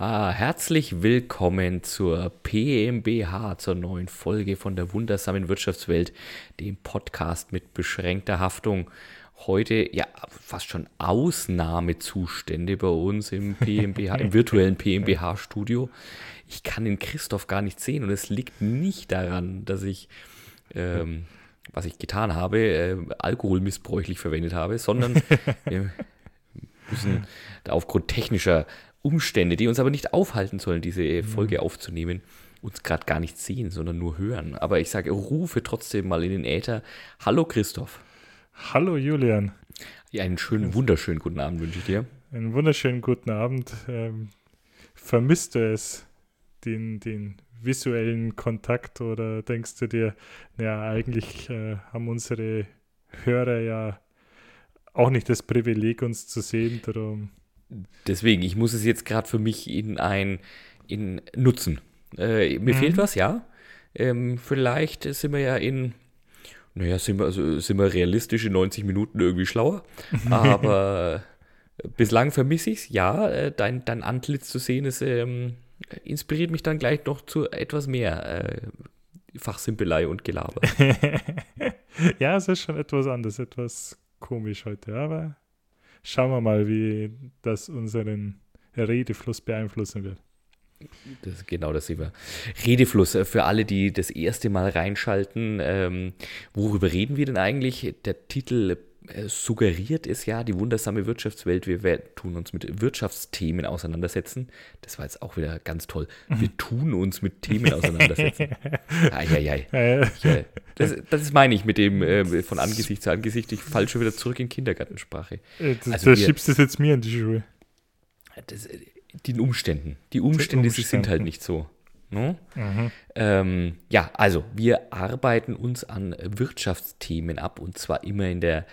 Ah, herzlich willkommen zur PMBH, zur neuen Folge von der wundersamen Wirtschaftswelt, dem Podcast mit beschränkter Haftung. Heute ja fast schon Ausnahmezustände bei uns im PMBH, im virtuellen PMBH-Studio. Ich kann den Christoph gar nicht sehen und es liegt nicht daran, dass ich ähm, was ich getan habe, äh, Alkohol missbräuchlich verwendet habe, sondern wir müssen da aufgrund technischer Umstände, die uns aber nicht aufhalten sollen, diese mhm. Folge aufzunehmen, uns gerade gar nicht sehen, sondern nur hören. Aber ich sage, rufe trotzdem mal in den Äther. Hallo Christoph. Hallo Julian. Ja, einen schönen, wunderschönen guten Abend wünsche ich dir. Einen wunderschönen guten Abend. Ähm, vermisst du es, den, den visuellen Kontakt oder denkst du dir, ja, eigentlich äh, haben unsere Hörer ja auch nicht das Privileg, uns zu sehen, darum deswegen, ich muss es jetzt gerade für mich in ein in nutzen. Äh, mir mhm. fehlt was, ja. Ähm, vielleicht sind wir ja in, naja, sind wir, also sind wir realistisch in 90 Minuten irgendwie schlauer. Aber bislang vermisse ich es, ja. Äh, dein, dein Antlitz zu sehen, ist, ähm, inspiriert mich dann gleich noch zu etwas mehr äh, Fachsimpelei und Gelaber. ja, es ist schon etwas anders, etwas komisch heute, aber schauen wir mal, wie das unseren Redefluss beeinflussen wird. Das, genau das sehen wir. Redefluss äh, für alle, die das erste Mal reinschalten. Ähm, worüber reden wir denn eigentlich? Der Titel suggeriert es ja, die wundersame Wirtschaftswelt. Wir, wir, tun uns mit Wirtschaftsthemen auseinandersetzen. Das war jetzt auch wieder ganz toll. Wir tun uns mit Themen auseinandersetzen. Eieiei. Ja, das, das meine ich mit dem äh, von Angesicht zu Angesicht. Ich falle schon wieder zurück in Kindergartensprache. Äh, das, also da schiebst du es jetzt mir in die Schuhe. Das, äh, den Umständen. Die Umstände, Umständen. sind halt nicht so. No? Ne? Mhm. Ähm, ja, also wir arbeiten uns an Wirtschaftsthemen ab und zwar immer in der,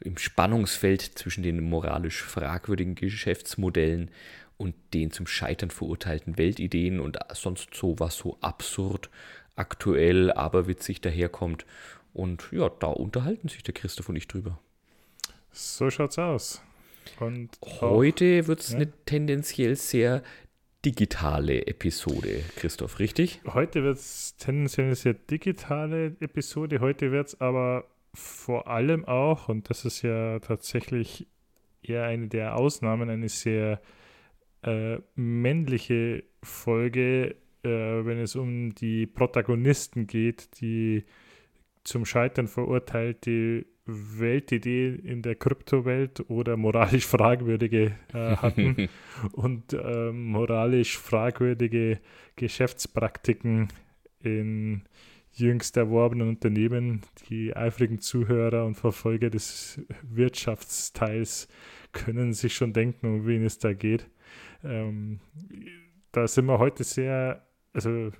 im Spannungsfeld zwischen den moralisch fragwürdigen Geschäftsmodellen und den zum Scheitern verurteilten Weltideen und sonst so was so absurd, aktuell, aberwitzig daherkommt. Und ja, da unterhalten sich der Christoph und ich drüber. So schaut's aus. Und Heute wird es ja. eine tendenziell sehr digitale Episode, Christoph, richtig? Heute wird es tendenziell eine sehr digitale Episode. Heute wird es aber vor allem auch, und das ist ja tatsächlich eher eine der Ausnahmen, eine sehr äh, männliche Folge, äh, wenn es um die Protagonisten geht, die zum Scheitern verurteilte Weltidee in der Kryptowelt oder moralisch fragwürdige äh, hatten und äh, moralisch fragwürdige Geschäftspraktiken in jüngst erworbenen Unternehmen. Die eifrigen Zuhörer und Verfolger des Wirtschaftsteils können sich schon denken, um wen es da geht. Ähm, da sind wir heute sehr, also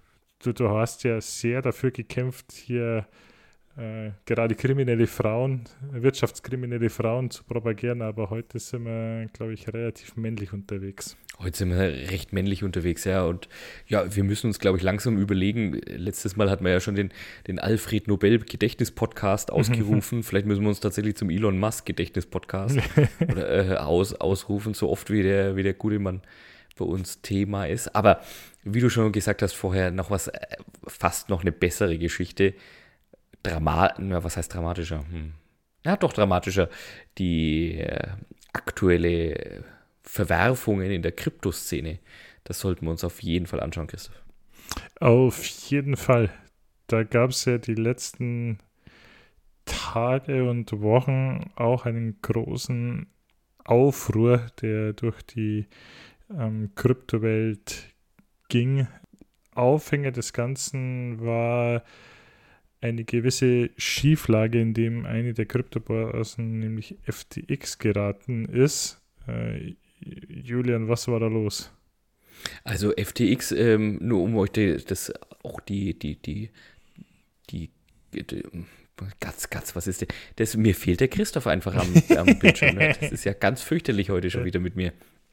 du, du hast ja sehr dafür gekämpft, hier äh, gerade kriminelle Frauen, wirtschaftskriminelle Frauen zu propagieren, aber heute sind wir, glaube ich, relativ männlich unterwegs. Heute sind wir recht männlich unterwegs, ja. Und ja, wir müssen uns, glaube ich, langsam überlegen. Letztes Mal hatten wir ja schon den, den Alfred Nobel Gedächtnis-Podcast ausgerufen. Vielleicht müssen wir uns tatsächlich zum Elon Musk Gedächtnis-Podcast äh, aus, ausrufen, so oft wie der, wie der gute Mann bei uns Thema ist. Aber wie du schon gesagt hast vorher, noch was, äh, fast noch eine bessere Geschichte Dramat, was heißt dramatischer? Hm. Ja, doch dramatischer. Die äh, aktuelle Verwerfungen in der Kryptoszene. Das sollten wir uns auf jeden Fall anschauen, Christoph. Auf jeden Fall. Da gab es ja die letzten Tage und Wochen auch einen großen Aufruhr, der durch die ähm, Kryptowelt ging. Aufhänger des Ganzen war eine gewisse Schieflage, in dem eine der Kryptobörsen, nämlich FTX, geraten ist. Äh, Julian, was war da los? Also FTX, ähm, nur um euch das auch die, die, die, die, die Gatz, Gatz, was ist denn? Das, mir fehlt der Christoph einfach am, am Bildschirm. Ne? Das ist ja ganz fürchterlich heute schon wieder mit mir.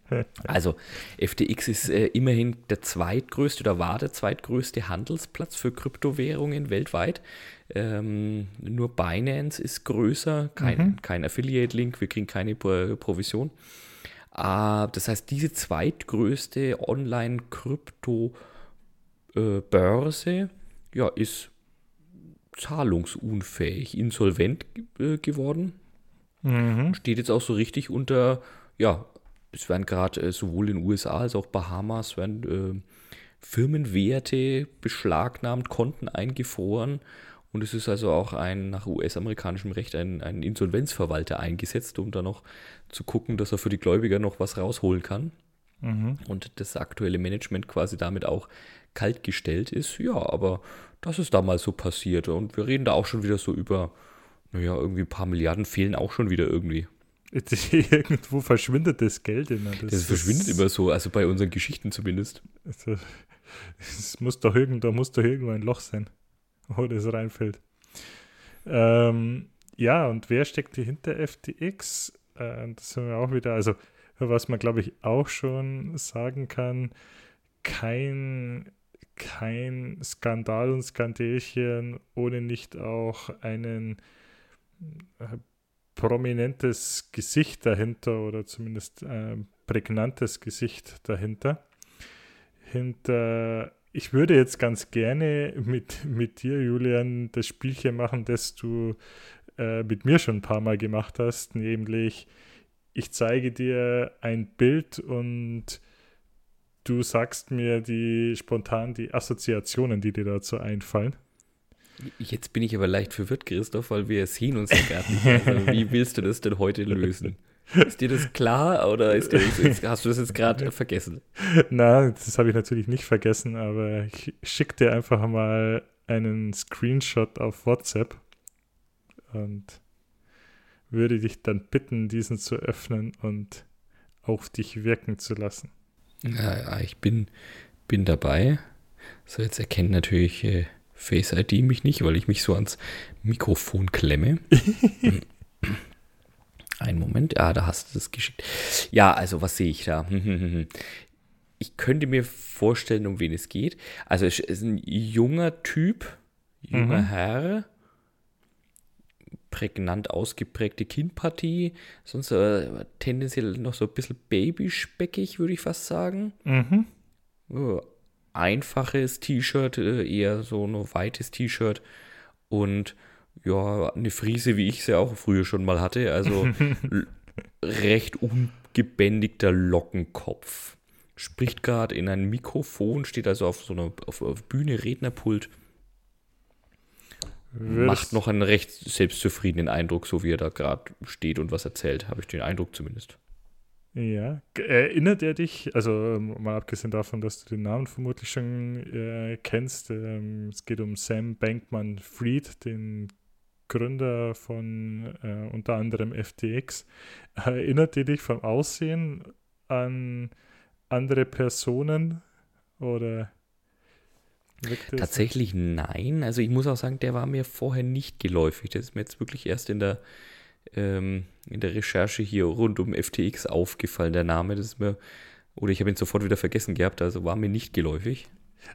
Also, FTX ist äh, immerhin der zweitgrößte oder war der zweitgrößte Handelsplatz für Kryptowährungen weltweit. Ähm, nur Binance ist größer, kein, mhm. kein Affiliate-Link, wir kriegen keine Pro Provision. Ah, das heißt, diese zweitgrößte Online-Krypto-Börse äh, ja, ist zahlungsunfähig, insolvent äh, geworden. Mhm. Steht jetzt auch so richtig unter, ja, es werden gerade äh, sowohl in den USA als auch Bahamas werden äh, Firmenwerte beschlagnahmt, Konten eingefroren. Und es ist also auch ein nach US-amerikanischem Recht ein, ein Insolvenzverwalter eingesetzt, um da noch zu gucken, dass er für die Gläubiger noch was rausholen kann. Mhm. Und das aktuelle Management quasi damit auch kaltgestellt ist. Ja, aber das ist damals so passiert. Und wir reden da auch schon wieder so über, naja, irgendwie ein paar Milliarden fehlen auch schon wieder irgendwie. Irgendwo verschwindet das Geld immer. Das, das verschwindet immer so, also bei unseren Geschichten zumindest. Also, es muss doch irgend, da muss doch irgendwo ein Loch sein, wo das reinfällt. Ähm, ja, und wer steckt hinter FTX? Äh, das haben wir auch wieder, also was man glaube ich auch schon sagen kann, kein, kein Skandal und Skandälchen ohne nicht auch einen äh, prominentes Gesicht dahinter oder zumindest äh, prägnantes Gesicht dahinter hinter. Ich würde jetzt ganz gerne mit, mit dir, Julian, das Spielchen machen, das du äh, mit mir schon ein paar Mal gemacht hast, nämlich ich zeige dir ein Bild und du sagst mir die spontan die Assoziationen, die dir dazu einfallen. Jetzt bin ich aber leicht verwirrt, Christoph, weil wir sehen uns ja gar nicht. Also, wie willst du das denn heute lösen? Ist dir das klar oder das, hast du das jetzt gerade vergessen? Nein, das habe ich natürlich nicht vergessen, aber ich schicke dir einfach mal einen Screenshot auf WhatsApp und würde dich dann bitten, diesen zu öffnen und auf dich wirken zu lassen. Ja, ja ich bin, bin dabei. So, jetzt erkennt natürlich äh, Face ID mich nicht, weil ich mich so ans Mikrofon klemme. Ein Moment, ah, da hast du das geschickt. Ja, also was sehe ich da? Ich könnte mir vorstellen, um wen es geht. Also es ist ein junger Typ, junger mhm. Herr, prägnant ausgeprägte Kinnpartie, sonst äh, tendenziell noch so ein bisschen babyspeckig, würde ich fast sagen. Mhm. Oh, einfaches T-Shirt, äh, eher so ein weites T-Shirt und ja, eine Friese, wie ich sie auch früher schon mal hatte. Also recht ungebändigter Lockenkopf. Spricht gerade in ein Mikrofon, steht also auf so einer auf, auf Bühne, Rednerpult. Würdest Macht noch einen recht selbstzufriedenen Eindruck, so wie er da gerade steht und was erzählt, habe ich den Eindruck zumindest. Ja, erinnert er dich, also ähm, mal abgesehen davon, dass du den Namen vermutlich schon äh, kennst, ähm, es geht um Sam Bankman Fried, den Gründer von äh, unter anderem FTX. Erinnert ihr dich vom Aussehen an andere Personen oder Tatsächlich nein. Also ich muss auch sagen, der war mir vorher nicht geläufig. Das ist mir jetzt wirklich erst in der, ähm, in der Recherche hier rund um FTX aufgefallen, der Name. Das ist mir, oder ich habe ihn sofort wieder vergessen gehabt, also war mir nicht geläufig.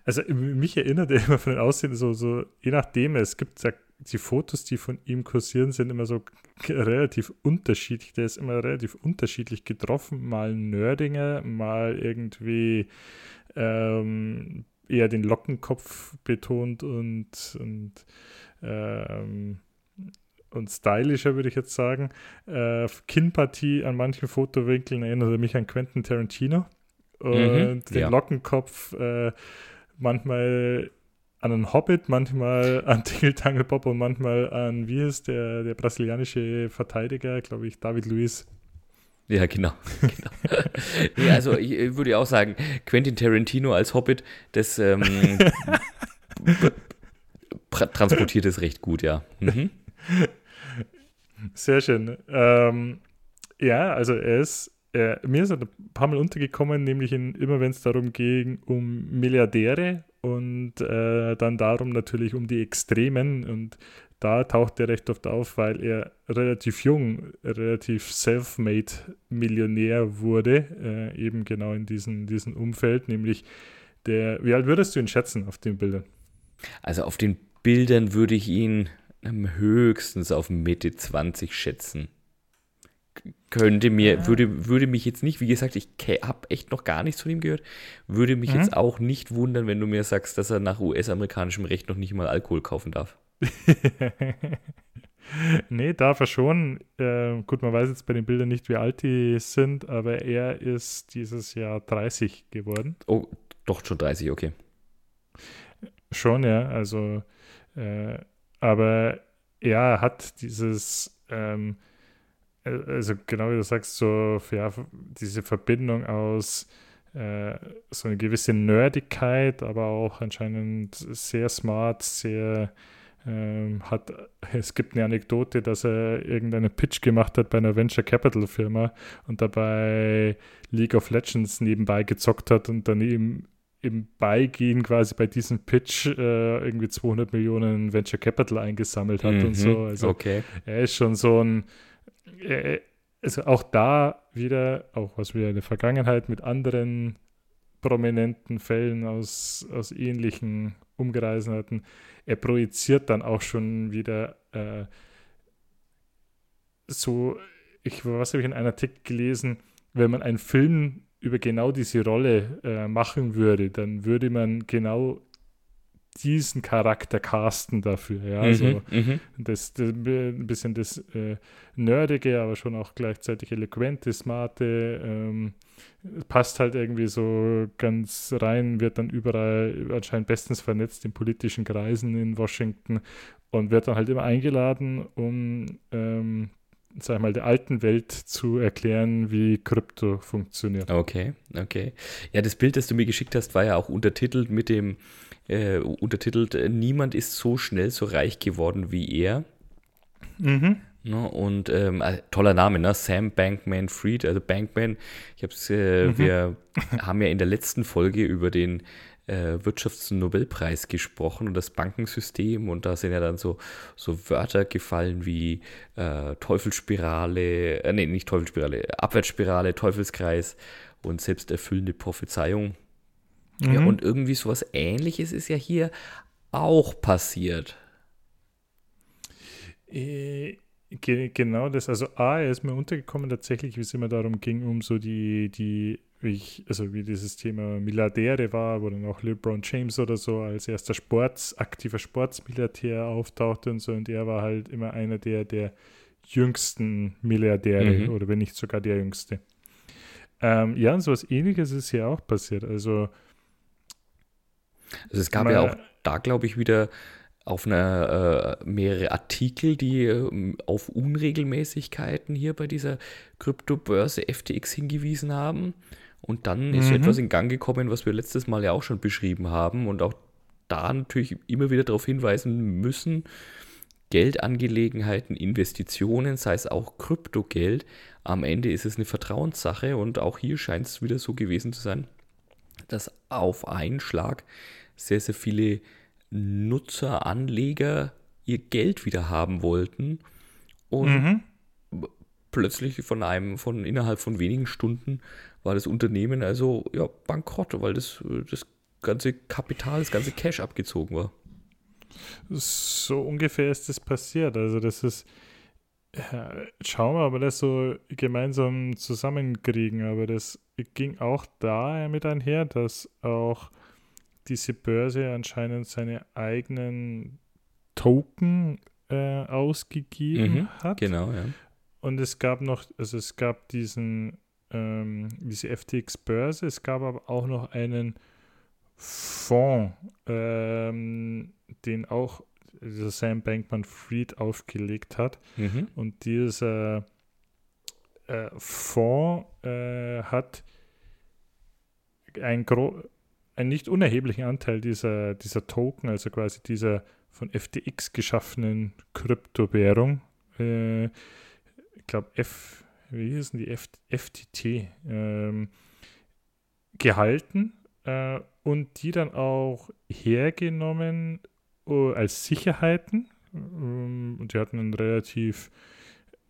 Also mich erinnert er immer von den Aussehen so, so je nachdem, es gibt ja die Fotos, die von ihm kursieren, sind immer so relativ unterschiedlich. Der ist immer relativ unterschiedlich getroffen. Mal Nördinger, mal irgendwie ähm, eher den Lockenkopf betont und, und, ähm, und stylischer, würde ich jetzt sagen. Äh, Kinnpartie an manchen Fotowinkeln erinnert mich an Quentin Tarantino. Und mhm, den ja. Lockenkopf äh, manchmal an einen Hobbit, manchmal an Bob und manchmal an, wie ist der, der brasilianische Verteidiger, glaube ich, David Luiz. Ja, genau. genau. ja, also ich würde auch sagen, Quentin Tarantino als Hobbit, das ähm, transportiert es recht gut, ja. Mhm. Sehr schön. Ähm, ja, also er ist, er, mir ist er ein paar Mal untergekommen, nämlich in, immer wenn es darum ging, um Milliardäre und äh, dann darum natürlich um die Extremen und da taucht er recht oft auf, weil er relativ jung, relativ self-made Millionär wurde, äh, eben genau in diesem diesen Umfeld, nämlich der, wie alt würdest du ihn schätzen auf den Bildern? Also auf den Bildern würde ich ihn höchstens auf Mitte 20 schätzen. könnte mir, ja. würde, würde mich jetzt nicht, wie gesagt, ich habe echt noch gar nichts von ihm gehört, würde mich mhm. jetzt auch nicht wundern, wenn du mir sagst, dass er nach US-amerikanischem Recht noch nicht mal Alkohol kaufen darf. nee, darf er schon. Äh, gut, man weiß jetzt bei den Bildern nicht, wie alt die sind, aber er ist dieses Jahr 30 geworden. Oh, doch schon 30, okay. Schon, ja. Also, äh, aber er hat dieses, ähm, äh, also genau wie du sagst, so ja, diese Verbindung aus äh, so eine gewisse Nerdigkeit, aber auch anscheinend sehr smart, sehr ähm, hat, es gibt eine Anekdote, dass er irgendeinen Pitch gemacht hat bei einer Venture Capital Firma und dabei League of Legends nebenbei gezockt hat und dann eben im Beigehen quasi bei diesem Pitch äh, irgendwie 200 Millionen Venture Capital eingesammelt hat mhm, und so. Also okay. er ist schon so ein, äh, also auch da wieder, auch was wir in der Vergangenheit mit anderen prominenten Fällen aus, aus ähnlichen Umgereisen hatten, er projiziert dann auch schon wieder äh, so, ich, was habe ich in einem Artikel gelesen, wenn man einen Film über genau diese Rolle äh, machen würde, dann würde man genau diesen Charakter casten dafür. Ja, also mhm, das, das, ein bisschen das äh, Nerdige, aber schon auch gleichzeitig eloquente, smarte, ähm, passt halt irgendwie so ganz rein, wird dann überall anscheinend bestens vernetzt in politischen Kreisen in Washington und wird dann halt immer eingeladen, um ähm, sag ich mal, der alten Welt zu erklären, wie Krypto funktioniert. Okay, okay. Ja, das Bild, das du mir geschickt hast, war ja auch untertitelt mit dem, äh, untertitelt, äh, niemand ist so schnell so reich geworden wie er. Mhm. Ne, und ähm, äh, toller Name, ne? Sam Bankman Fried, also Bankman. Ich hab's, äh, mhm. wir haben ja in der letzten Folge über den äh, Wirtschaftsnobelpreis gesprochen und das Bankensystem und da sind ja dann so, so Wörter gefallen wie äh, Teufelsspirale, äh, nee, nicht Teufelsspirale, Abwärtsspirale, Teufelskreis und selbsterfüllende Prophezeiung. Mhm. Ja, und irgendwie sowas ähnliches ist ja hier auch passiert. Äh, genau das, also A, er ist mir untergekommen tatsächlich, wie es immer darum ging, um so die, die wie ich, also wie dieses Thema Milliardäre war, wo dann auch LeBron James oder so als erster Sports, aktiver Sportsmilliardär auftauchte und so. Und er war halt immer einer der, der jüngsten Milliardäre mhm. oder wenn nicht sogar der jüngste. Ähm, ja, und sowas ähnliches ist hier auch passiert. Also, also es gab ja auch da, glaube ich, wieder auf eine, äh, mehrere Artikel, die äh, auf Unregelmäßigkeiten hier bei dieser Kryptobörse FTX hingewiesen haben. Und dann ist mhm. etwas in Gang gekommen, was wir letztes Mal ja auch schon beschrieben haben und auch da natürlich immer wieder darauf hinweisen müssen, Geldangelegenheiten, Investitionen, sei es auch Kryptogeld, am Ende ist es eine Vertrauenssache und auch hier scheint es wieder so gewesen zu sein, dass auf einen Schlag sehr, sehr viele Nutzer, Anleger ihr Geld wieder haben wollten und mhm. plötzlich von einem, von innerhalb von wenigen Stunden war das Unternehmen also ja bankrott, weil das, das ganze Kapital, das ganze Cash abgezogen war. So ungefähr ist das passiert. Also das ist, ja, schauen wir, aber das so gemeinsam zusammenkriegen. Aber das ging auch da mit einher, dass auch diese Börse anscheinend seine eigenen Token äh, ausgegeben mhm, hat. Genau, ja. Und es gab noch, also es gab diesen ähm, diese FTX-Börse. Es gab aber auch noch einen Fonds, ähm, den auch dieser Sam Bankman Fried aufgelegt hat. Mhm. Und dieser äh, Fonds äh, hat ein einen nicht unerheblichen Anteil dieser, dieser Token, also quasi dieser von FTX geschaffenen Kryptowährung. Äh, ich glaube, F, wie hießen die, F FTT, ähm, gehalten äh, und die dann auch hergenommen uh, als Sicherheiten. Ähm, und die hatten einen relativ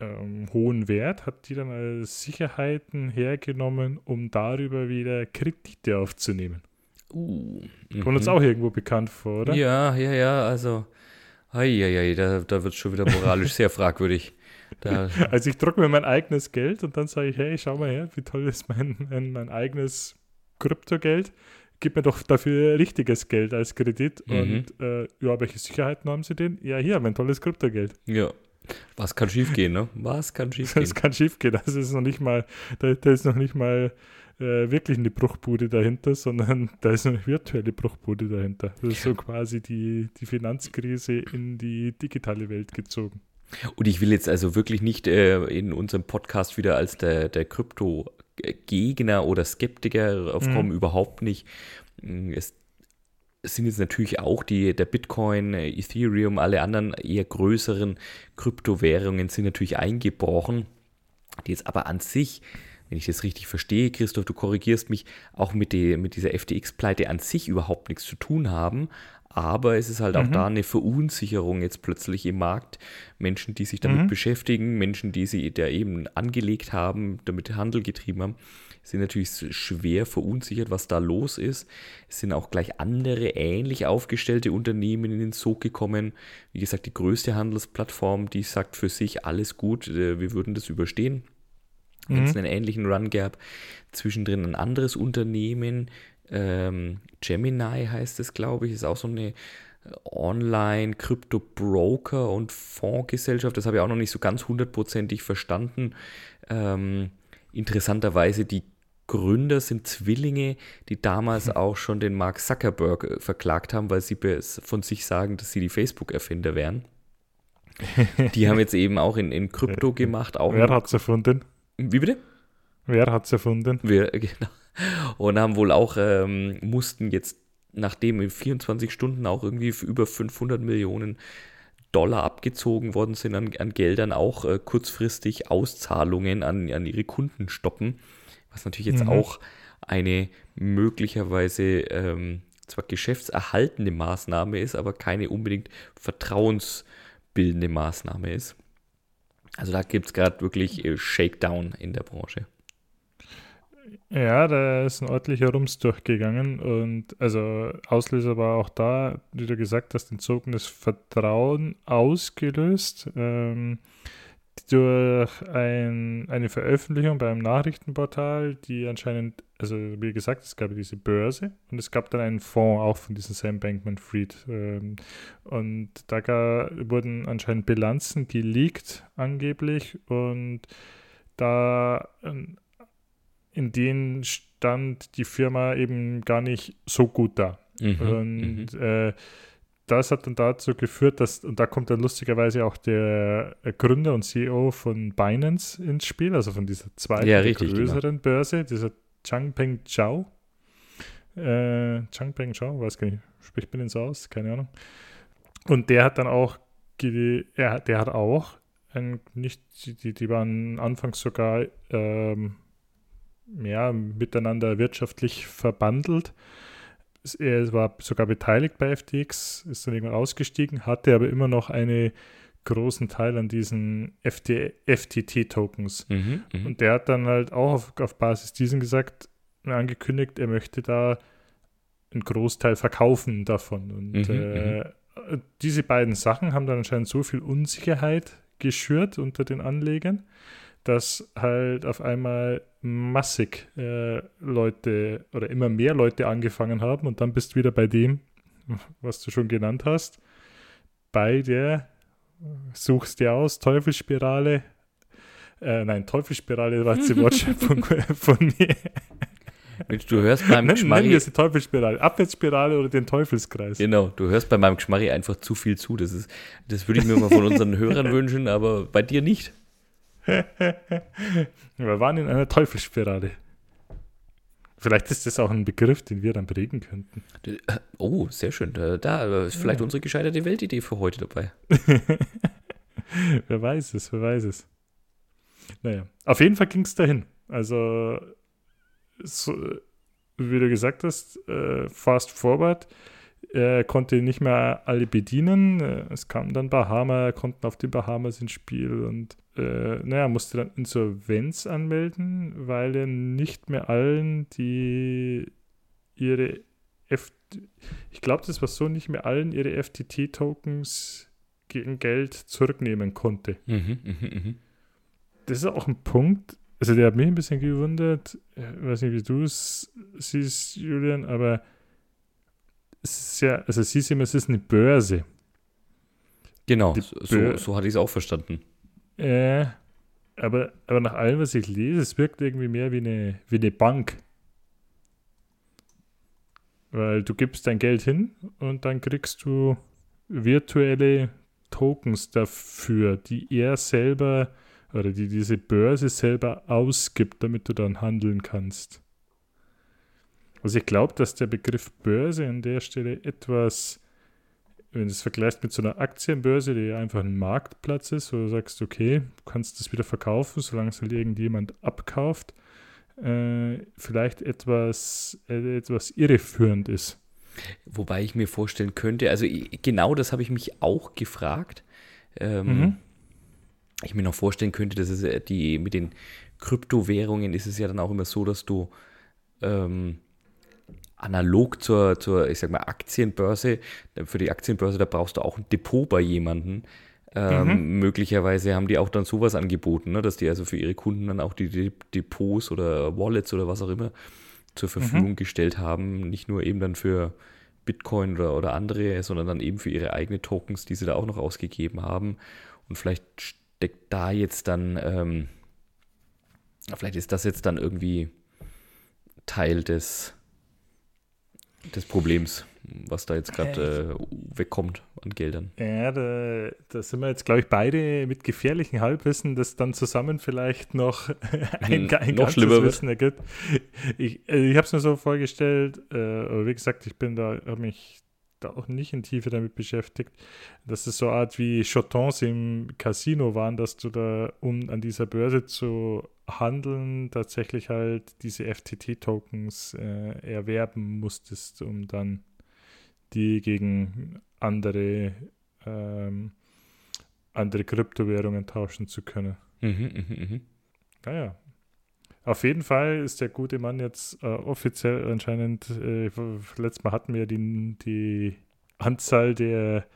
ähm, hohen Wert, hat die dann als Sicherheiten hergenommen, um darüber wieder Kredite aufzunehmen. Uh, Kommt uns mhm. auch irgendwo bekannt vor, oder? Ja, ja, ja, also, ei, ei, ei, da, da wird es schon wieder moralisch sehr fragwürdig. Da. Also ich drucke mir mein eigenes Geld und dann sage ich, hey, schau mal her, wie toll ist mein, mein, mein eigenes Kryptogeld. Gib mir doch dafür richtiges Geld als Kredit. Mhm. Und äh, ja, welche Sicherheiten haben sie denn? Ja, hier, mein tolles Kryptogeld. Ja. Was kann schiefgehen, ne? Was kann schiefgehen? Was kann schiefgehen? Das ist noch nicht mal, da, da ist noch nicht mal äh, wirklich eine Bruchbude dahinter, sondern da ist eine virtuelle Bruchbude dahinter. Das ist so quasi die, die Finanzkrise in die digitale Welt gezogen. Und ich will jetzt also wirklich nicht äh, in unserem Podcast wieder als der, der Krypto-Gegner oder Skeptiker aufkommen, mhm. überhaupt nicht. Es sind jetzt natürlich auch die, der Bitcoin, Ethereum, alle anderen eher größeren Kryptowährungen sind natürlich eingebrochen, die jetzt aber an sich wenn ich das richtig verstehe, Christoph, du korrigierst mich, auch mit, die, mit dieser FTX-Pleite an sich überhaupt nichts zu tun haben. Aber es ist halt mhm. auch da eine Verunsicherung jetzt plötzlich im Markt. Menschen, die sich damit mhm. beschäftigen, Menschen, die sie da eben angelegt haben, damit Handel getrieben haben, sind natürlich schwer verunsichert, was da los ist. Es sind auch gleich andere ähnlich aufgestellte Unternehmen in den Sog gekommen. Wie gesagt, die größte Handelsplattform, die sagt für sich alles gut, äh, wir würden das überstehen wenn es mhm. einen ähnlichen Run gab. Zwischendrin ein anderes Unternehmen, ähm, Gemini heißt es, glaube ich, ist auch so eine äh, Online-Krypto-Broker und Fondsgesellschaft. Das habe ich auch noch nicht so ganz hundertprozentig verstanden. Ähm, interessanterweise die Gründer sind Zwillinge, die damals mhm. auch schon den Mark Zuckerberg äh, verklagt haben, weil sie von sich sagen, dass sie die Facebook-Erfinder wären. Die haben jetzt eben auch in, in Krypto gemacht. Auch Wer hat es erfunden? Wie bitte? Wer hat es erfunden? Wir, genau. Und haben wohl auch, ähm, mussten jetzt, nachdem in 24 Stunden auch irgendwie über 500 Millionen Dollar abgezogen worden sind an, an Geldern, auch äh, kurzfristig Auszahlungen an, an ihre Kunden stoppen. Was natürlich jetzt mhm. auch eine möglicherweise ähm, zwar geschäftserhaltende Maßnahme ist, aber keine unbedingt vertrauensbildende Maßnahme ist. Also da gibt es gerade wirklich äh, Shakedown in der Branche. Ja, da ist ein ordentlicher Rums durchgegangen und also Auslöser war auch da, wie du gesagt hast, entzogenes Vertrauen ausgelöst ähm, durch ein, eine Veröffentlichung beim Nachrichtenportal, die anscheinend, also wie gesagt, es gab diese Börse und es gab dann einen Fonds auch von diesem Sam Bankman-Fried ähm, und da wurden anscheinend Bilanzen geleakt angeblich und da ähm, in denen stand die Firma eben gar nicht so gut da. Mhm, und mhm. äh, das hat dann dazu geführt, dass, und da kommt dann lustigerweise auch der Gründer und CEO von Binance ins Spiel, also von dieser zweiten ja, richtig, größeren genau. Börse, dieser Changpeng Zhao. Äh, Changpeng Zhao, weiß gar nicht, spricht man den so aus? Keine Ahnung. Und der hat dann auch, er, der hat auch ein, nicht, die, die waren anfangs sogar ähm, ja, miteinander wirtschaftlich verbandelt. Er war sogar beteiligt bei FTX, ist dann irgendwann ausgestiegen, hatte aber immer noch einen großen Teil an diesen FTT-Tokens. Mhm, mhm, und der hat dann halt auch auf, auf Basis diesen gesagt, angekündigt, er möchte da einen Großteil verkaufen davon. Und mhm, äh, mhm. diese beiden Sachen haben dann anscheinend so viel Unsicherheit geschürt unter den Anlegern, dass halt auf einmal massig äh, Leute oder immer mehr Leute angefangen haben und dann bist du wieder bei dem, was du schon genannt hast, bei der, suchst dir aus, Teufelsspirale, äh, nein, Teufelsspirale war die Wortschöpfung von mir. Du hörst beim Geschmarri. Nennen wir es die Teufelsspirale, Abwärtsspirale oder den Teufelskreis. Genau, du hörst bei meinem Geschmarri einfach zu viel zu. Das, ist, das würde ich mir mal von unseren Hörern wünschen, aber bei dir nicht. wir waren in einer Teufelsspirale. Vielleicht ist das auch ein Begriff, den wir dann prägen könnten. Oh, sehr schön. Da ist vielleicht ja. unsere gescheiterte Weltidee für heute dabei. wer weiß es, wer weiß es. Naja, auf jeden Fall ging es dahin. Also, so, wie du gesagt hast, äh, fast forward. Er konnte nicht mehr alle bedienen. Es kamen dann Bahama, konnten auf den Bahamas ins Spiel und äh, naja, musste dann Insolvenz anmelden, weil er nicht mehr allen, die ihre F ich glaube, das war so, nicht mehr allen ihre FTT-Tokens gegen Geld zurücknehmen konnte. Mhm, mh, mh. das ist auch ein Punkt, also der hat mich ein bisschen gewundert, ich weiß nicht, wie du es siehst, Julian, aber es ist ja, also siehst du immer, es ist eine Börse. Genau, so, so hatte ich es auch verstanden. Äh, aber, aber nach allem, was ich lese, es wirkt irgendwie mehr wie eine, wie eine Bank. Weil du gibst dein Geld hin und dann kriegst du virtuelle Tokens dafür, die er selber oder die diese Börse selber ausgibt, damit du dann handeln kannst. Also ich glaube, dass der Begriff Börse an der Stelle etwas, wenn du es vergleichst mit so einer Aktienbörse, die einfach ein Marktplatz ist, wo du sagst, okay, du kannst das wieder verkaufen, solange es halt irgendjemand abkauft, äh, vielleicht etwas, äh, etwas irreführend ist. Wobei ich mir vorstellen könnte, also genau das habe ich mich auch gefragt. Ähm, mhm. Ich mir noch vorstellen könnte, dass es äh, die mit den Kryptowährungen ist es ja dann auch immer so, dass du ähm, analog zur, zur, ich sag mal, Aktienbörse, für die Aktienbörse, da brauchst du auch ein Depot bei jemandem. Ähm, mhm. Möglicherweise haben die auch dann sowas angeboten, ne, dass die also für ihre Kunden dann auch die Depots oder Wallets oder was auch immer zur Verfügung mhm. gestellt haben. Nicht nur eben dann für Bitcoin oder, oder andere, sondern dann eben für ihre eigenen Tokens, die sie da auch noch ausgegeben haben. Und vielleicht steckt da jetzt dann, ähm, vielleicht ist das jetzt dann irgendwie Teil des, des Problems, was da jetzt gerade äh, wegkommt an Geldern. Ja, da, da sind wir jetzt, glaube ich, beide mit gefährlichen Halbwissen, das dann zusammen vielleicht noch ein, ein noch ganzes Wissen ergibt. Ich, also ich habe es mir so vorgestellt, äh, aber wie gesagt, ich bin da, habe mich da auch nicht in Tiefe damit beschäftigt, dass es so eine Art wie Chotons im Casino waren, dass du da, um an dieser Börse zu handeln, tatsächlich halt diese FTT-Tokens äh, erwerben musstest, um dann die gegen andere, ähm, andere Kryptowährungen tauschen zu können. Mhm, mh, mh. Naja. Auf jeden Fall ist der gute Mann jetzt äh, offiziell anscheinend, äh, letztes Mal hatten wir die, die Anzahl der,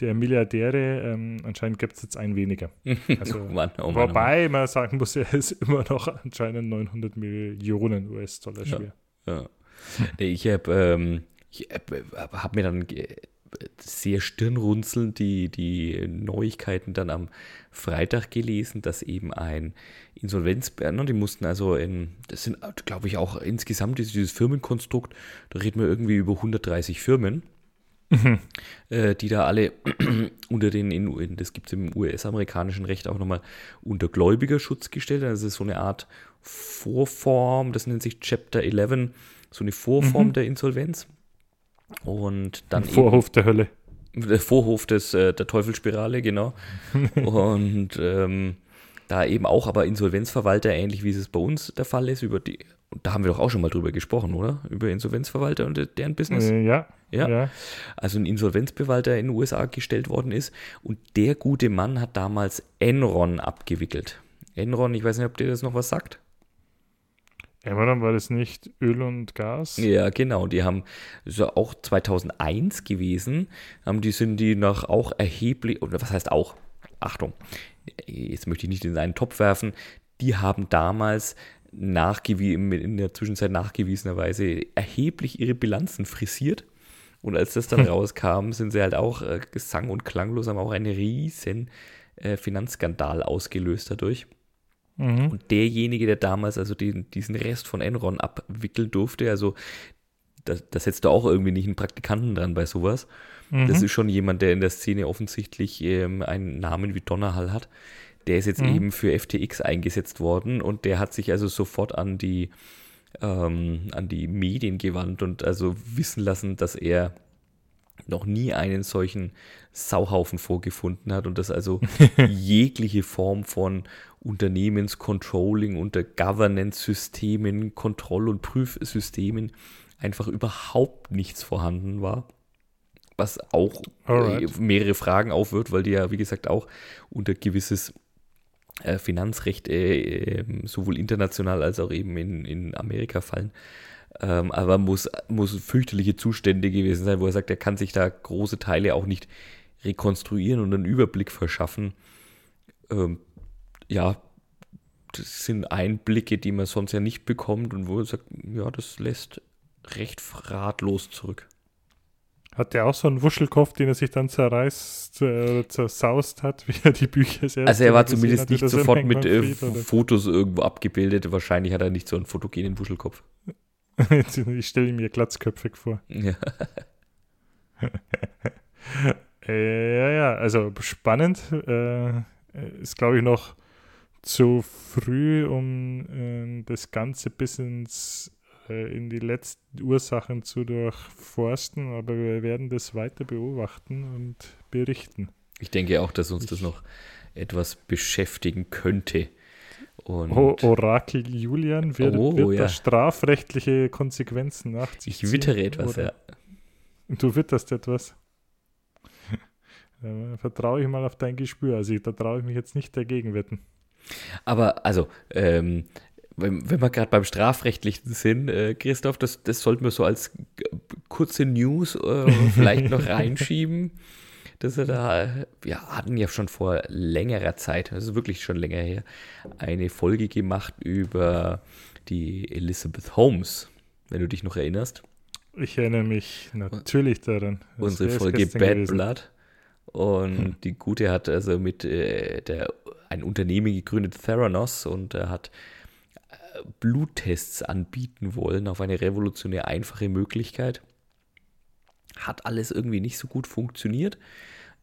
der Milliardäre, ähm, anscheinend gibt es jetzt ein weniger. Also, oh Mann, oh Mann, wobei oh man sagen muss, er ist immer noch anscheinend 900 Millionen US-Dollar schwer. Ja, ja. Ich habe ähm, hab mir dann sehr stirnrunzelnd die, die Neuigkeiten dann am Freitag gelesen, dass eben ein Insolvenzberner, die mussten also in, das sind, glaube ich, auch insgesamt dieses Firmenkonstrukt, da reden wir irgendwie über 130 Firmen, mhm. äh, die da alle unter den, in, das gibt es im US-amerikanischen Recht auch nochmal unter Gläubigerschutz gestellt. Also das ist so eine Art Vorform, das nennt sich Chapter 11, so eine Vorform mhm. der Insolvenz. Und dann Vorhof der Hölle. Der Vorhof des, äh, der Teufelsspirale, genau. und ähm, da eben auch aber Insolvenzverwalter, ähnlich wie es bei uns der Fall ist, über die, und da haben wir doch auch schon mal drüber gesprochen, oder? Über Insolvenzverwalter und deren Business. Äh, ja, ja. Ja. Also ein Insolvenzbewalter in den USA gestellt worden ist und der gute Mann hat damals Enron abgewickelt. Enron, ich weiß nicht, ob dir das noch was sagt. Emmerland war das nicht Öl und Gas? Ja, genau. Die haben so auch 2001 gewesen. Haben die sind die nach auch erheblich oder was heißt auch? Achtung, jetzt möchte ich nicht in einen Topf werfen. Die haben damals nachgewiesen, in der Zwischenzeit nachgewiesenerweise erheblich ihre Bilanzen frisiert. Und als das dann hm. rauskam, sind sie halt auch äh, gesang- und klanglos, haben auch einen riesen äh, Finanzskandal ausgelöst dadurch. Mhm. Und derjenige, der damals also den, diesen Rest von Enron abwickeln durfte, also da, da setzt du auch irgendwie nicht einen Praktikanten dran bei sowas. Mhm. Das ist schon jemand, der in der Szene offensichtlich ähm, einen Namen wie Donnerhall hat. Der ist jetzt mhm. eben für FTX eingesetzt worden und der hat sich also sofort an die, ähm, an die Medien gewandt und also wissen lassen, dass er noch nie einen solchen Sauhaufen vorgefunden hat und dass also jegliche Form von Unternehmenscontrolling unter Governance-Systemen, Kontroll- und Prüfsystemen einfach überhaupt nichts vorhanden war. Was auch Alright. mehrere Fragen aufwirft, weil die ja, wie gesagt, auch unter gewisses äh, Finanzrecht äh, ähm, sowohl international als auch eben in, in Amerika fallen. Ähm, aber muss, muss fürchterliche Zustände gewesen sein, wo er sagt, er kann sich da große Teile auch nicht rekonstruieren und einen Überblick verschaffen. Ähm, ja, das sind Einblicke, die man sonst ja nicht bekommt und wo man sagt, ja, das lässt recht ratlos zurück. Hat der auch so einen Wuschelkopf, den er sich dann zerreißt, äh, zersaust hat, wie er die Bücher sehr Also er war zumindest hat, nicht sofort mit äh, Fotos irgendwo abgebildet. Wahrscheinlich hat er nicht so einen fotogenen Wuschelkopf. ich stelle mir glatzköpfig vor. Ja. äh, ja, ja, also spannend. Äh, ist, glaube ich, noch zu früh, um äh, das Ganze bis ins in die letzten Ursachen zu durchforsten, aber wir werden das weiter beobachten und berichten. Ich denke auch, dass uns das noch etwas beschäftigen könnte. Und oh, Orakel Julian wird, oh, wird ja. das strafrechtliche Konsequenzen nach sich Ich wittere etwas, oder? ja. Du witterst etwas. Da vertraue ich mal auf dein Gespür. Also da traue ich mich jetzt nicht dagegen wetten. Aber also, ähm, wenn, wenn wir gerade beim Strafrechtlichen sind, äh, Christoph, das, das sollten wir so als kurze News äh, vielleicht noch reinschieben. Dass wir da, wir hatten ja schon vor längerer Zeit, das ist wirklich schon länger her, eine Folge gemacht über die Elizabeth Holmes, wenn du dich noch erinnerst. Ich erinnere mich natürlich daran. Das Unsere Folge Bad gewesen. Blood. Und hm. die Gute hat also mit äh, der, ein Unternehmen gegründet, Theranos, und er hat Bluttests anbieten wollen auf eine revolutionär einfache Möglichkeit. Hat alles irgendwie nicht so gut funktioniert.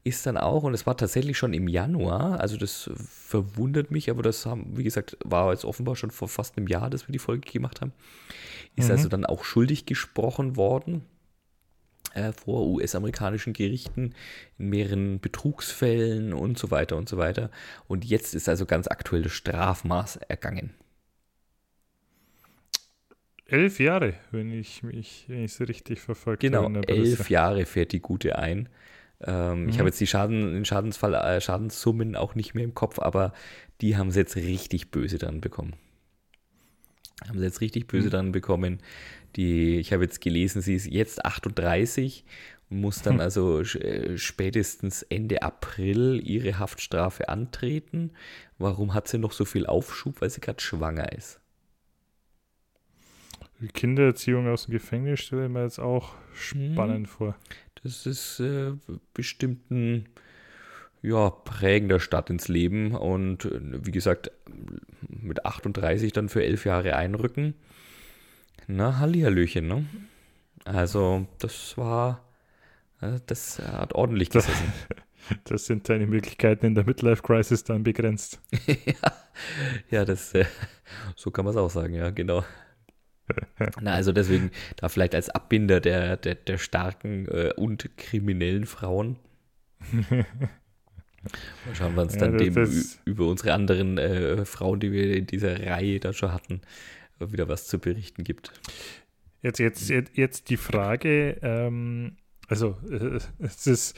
Ist dann auch, und es war tatsächlich schon im Januar, also das verwundert mich, aber das haben, wie gesagt, war jetzt offenbar schon vor fast einem Jahr, dass wir die Folge gemacht haben. Ist mhm. also dann auch schuldig gesprochen worden äh, vor US-amerikanischen Gerichten in mehreren Betrugsfällen und so weiter und so weiter. Und jetzt ist also ganz aktuell das Strafmaß ergangen elf Jahre, wenn ich mich, wenn ich richtig verfolgt genau, habe. Genau, elf Jahre fährt die Gute ein. Ähm, mhm. Ich habe jetzt die Schaden, den Schadensfall, äh, Schadenssummen auch nicht mehr im Kopf, aber die haben sie jetzt richtig böse dann bekommen. Haben sie jetzt richtig böse mhm. dann bekommen. Die, ich habe jetzt gelesen, sie ist jetzt 38 und muss dann mhm. also äh, spätestens Ende April ihre Haftstrafe antreten. Warum hat sie noch so viel Aufschub? Weil sie gerade schwanger ist. Die Kindererziehung aus dem Gefängnis stelle ich mir jetzt auch spannend mhm. vor. Das ist äh, bestimmt ein ja, prägender Start ins Leben und äh, wie gesagt, mit 38 dann für elf Jahre einrücken. Na, Hallihallöchen, ne? Also, das war, äh, das hat ordentlich gesessen. Das, das sind deine Möglichkeiten in der Midlife-Crisis dann begrenzt. ja, ja, das, äh, so kann man es auch sagen, ja, genau. Na, also deswegen da vielleicht als Abbinder der, der, der starken äh, und kriminellen Frauen. Mal schauen, wann es dann ja, dem über unsere anderen äh, Frauen, die wir in dieser Reihe da schon hatten, wieder was zu berichten gibt. Jetzt, jetzt, jetzt, jetzt die Frage, ähm, also äh, es ist,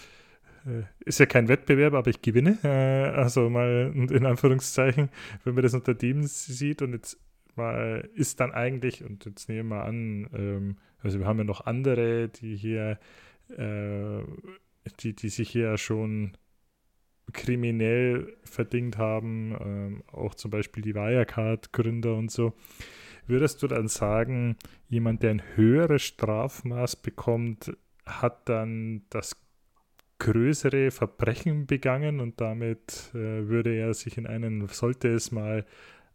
äh, ist ja kein Wettbewerb, aber ich gewinne. Äh, also mal in Anführungszeichen, wenn man das unter dem sieht und jetzt mal, ist dann eigentlich, und jetzt nehmen wir an, ähm, also wir haben ja noch andere, die hier, äh, die, die sich hier schon kriminell verdingt haben, ähm, auch zum Beispiel die Wirecard-Gründer und so. Würdest du dann sagen, jemand, der ein höheres Strafmaß bekommt, hat dann das größere Verbrechen begangen und damit äh, würde er sich in einen, sollte es mal,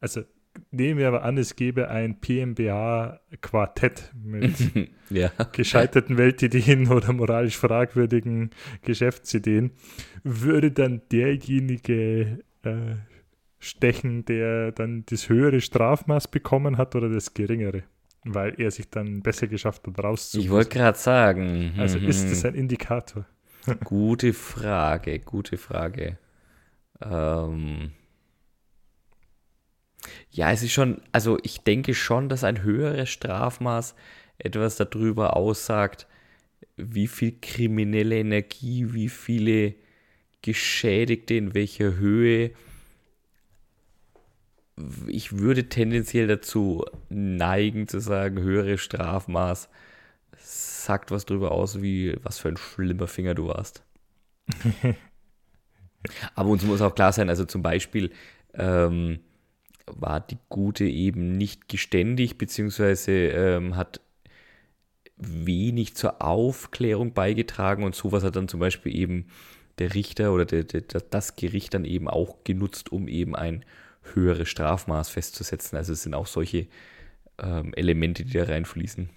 also nehmen wir aber an, es gäbe ein PMBA-Quartett mit ja. gescheiterten Weltideen oder moralisch fragwürdigen Geschäftsideen, würde dann derjenige äh, stechen, der dann das höhere Strafmaß bekommen hat oder das geringere? Weil er sich dann besser geschafft hat, rauszuholen. Ich wollte gerade sagen. Also ist das ein Indikator? gute Frage, gute Frage. Ähm ja, es ist schon, also ich denke schon, dass ein höheres Strafmaß etwas darüber aussagt, wie viel kriminelle Energie, wie viele Geschädigte in welcher Höhe. Ich würde tendenziell dazu neigen zu sagen, höheres Strafmaß sagt was darüber aus, wie was für ein schlimmer Finger du warst. Aber uns muss auch klar sein, also zum Beispiel, ähm, war die Gute eben nicht geständig, beziehungsweise ähm, hat wenig zur Aufklärung beigetragen und sowas hat dann zum Beispiel eben der Richter oder der, der, das Gericht dann eben auch genutzt, um eben ein höheres Strafmaß festzusetzen. Also es sind auch solche ähm, Elemente, die da reinfließen.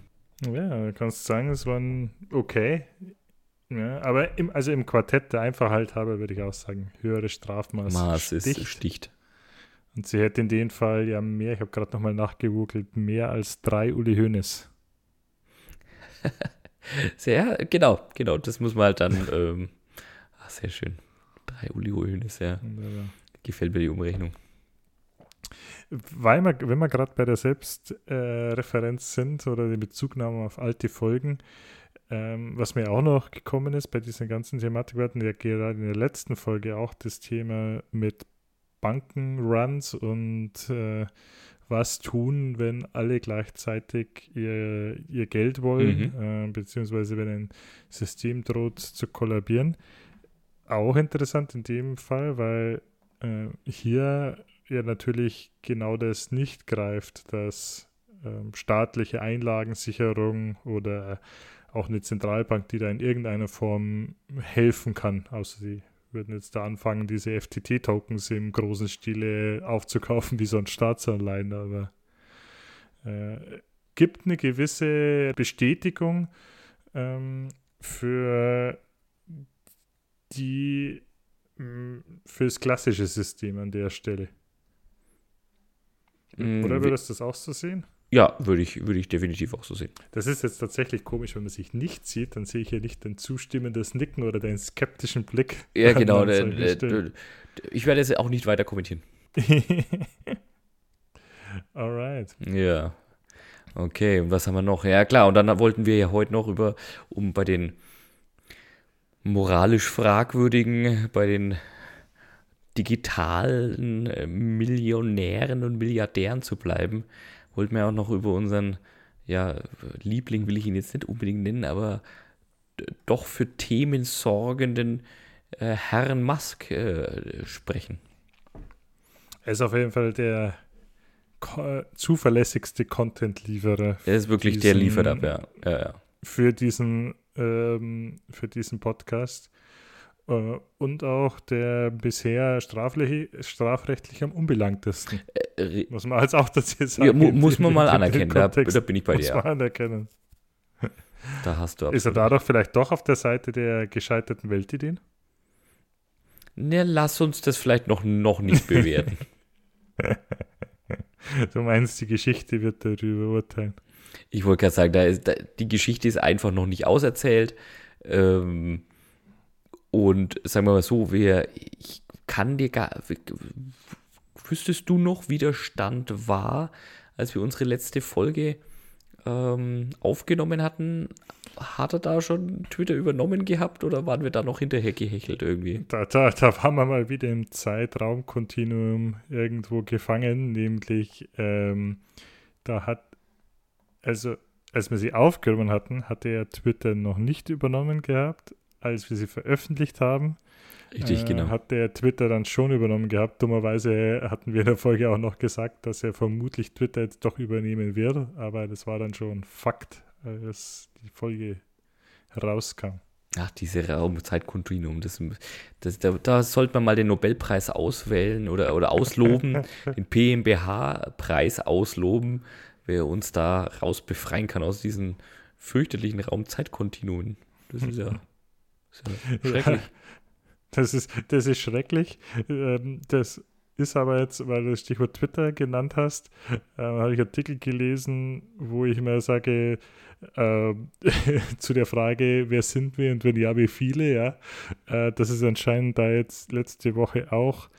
Ja, kannst sagen, es waren okay. Ja, aber im, also im Quartett der Einfachheit habe, würde ich auch sagen, höheres Strafmaß Maß sticht. Ist, sticht. Und sie hätte in dem Fall ja mehr, ich habe gerade nochmal nachgegoogelt, mehr als drei Uli Hoeneß. sehr, genau, genau, das muss man halt dann, ähm, ach, sehr schön. Drei Uli Hoeneß, ja. Gefällt mir die Umrechnung. Weil wir, wenn wir gerade bei der Selbstreferenz äh, sind oder die Bezugnahme auf alte Folgen, ähm, was mir auch noch gekommen ist bei dieser ganzen Thematik, wir hatten ja gerade in der letzten Folge auch das Thema mit Bankenruns und äh, was tun, wenn alle gleichzeitig ihr, ihr Geld wollen, mhm. äh, beziehungsweise wenn ein System droht zu kollabieren. Auch interessant in dem Fall, weil äh, hier ja natürlich genau das nicht greift, dass ähm, staatliche Einlagensicherung oder auch eine Zentralbank, die da in irgendeiner Form helfen kann, außer sie würden jetzt da anfangen, diese FTT-Tokens im großen Stile aufzukaufen wie so ein Staatsanleihen, aber äh, gibt eine gewisse Bestätigung ähm, für die für das klassische System an der Stelle. Mm, Oder würdest du das auch so sehen? Ja, würde ich, würde ich definitiv auch so sehen. Das ist jetzt tatsächlich komisch, wenn man sich nicht sieht, dann sehe ich hier nicht dein zustimmendes Nicken oder deinen skeptischen Blick. Ja, genau. Ich werde es auch nicht weiter kommentieren. Alright. Ja. Okay, und was haben wir noch? Ja, klar, und dann wollten wir ja heute noch über, um bei den moralisch fragwürdigen, bei den digitalen äh, Millionären und Milliardären zu bleiben, wollten wir auch noch über unseren, ja, Liebling will ich ihn jetzt nicht unbedingt nennen, aber doch für Themen sorgenden äh, Herrn Musk äh, sprechen. Er ist auf jeden Fall der ko zuverlässigste Content-Lieferer. Er ist wirklich diesen, der Lieferer, ja. ja, ja. Für diesen, ähm, für diesen Podcast. Äh, und auch der bisher strafrechtlich am unbelangtesten. Muss man als auch dazu sagen. Ja, mu muss man mal anerkennen, da, da, bin ich bei dir. Muss man anerkennen. Da hast du Ist er da doch vielleicht doch auf der Seite der gescheiterten Weltideen? Ne, lass uns das vielleicht noch, noch nicht bewerten. du meinst, die Geschichte wird darüber urteilen. Ich wollte gerade sagen, da ist, da, die Geschichte ist einfach noch nicht auserzählt. Ähm, und sagen wir mal so, wer, ich kann dir gar, wüsstest du noch, wie der Stand war, als wir unsere letzte Folge ähm, aufgenommen hatten? Hat er da schon Twitter übernommen gehabt oder waren wir da noch hinterher gehechelt irgendwie? Da, da, da waren wir mal wieder im Zeitraumkontinuum irgendwo gefangen, nämlich ähm, da hat, also als wir sie aufgenommen hatten, hatte er Twitter noch nicht übernommen gehabt, als wir sie veröffentlicht haben. Richtig, äh, genau. Hat der Twitter dann schon übernommen gehabt. Dummerweise hatten wir in der Folge auch noch gesagt, dass er vermutlich Twitter jetzt doch übernehmen wird, aber das war dann schon Fakt, als die Folge rauskam. Ach, diese Raumzeitkontinuum, das, das, da, da sollte man mal den Nobelpreis auswählen oder, oder ausloben, den PMBH-Preis ausloben, wer uns da raus befreien kann aus diesen fürchterlichen Raumzeitkontinuen. Das ist ja schrecklich. Das, ist, das ist schrecklich. Ähm, das ist aber jetzt, weil du das Stichwort Twitter genannt hast, äh, habe ich Artikel gelesen, wo ich mir sage, äh, zu der Frage, wer sind wir und wenn ja, wie viele, ja, äh, dass es anscheinend da jetzt letzte Woche auch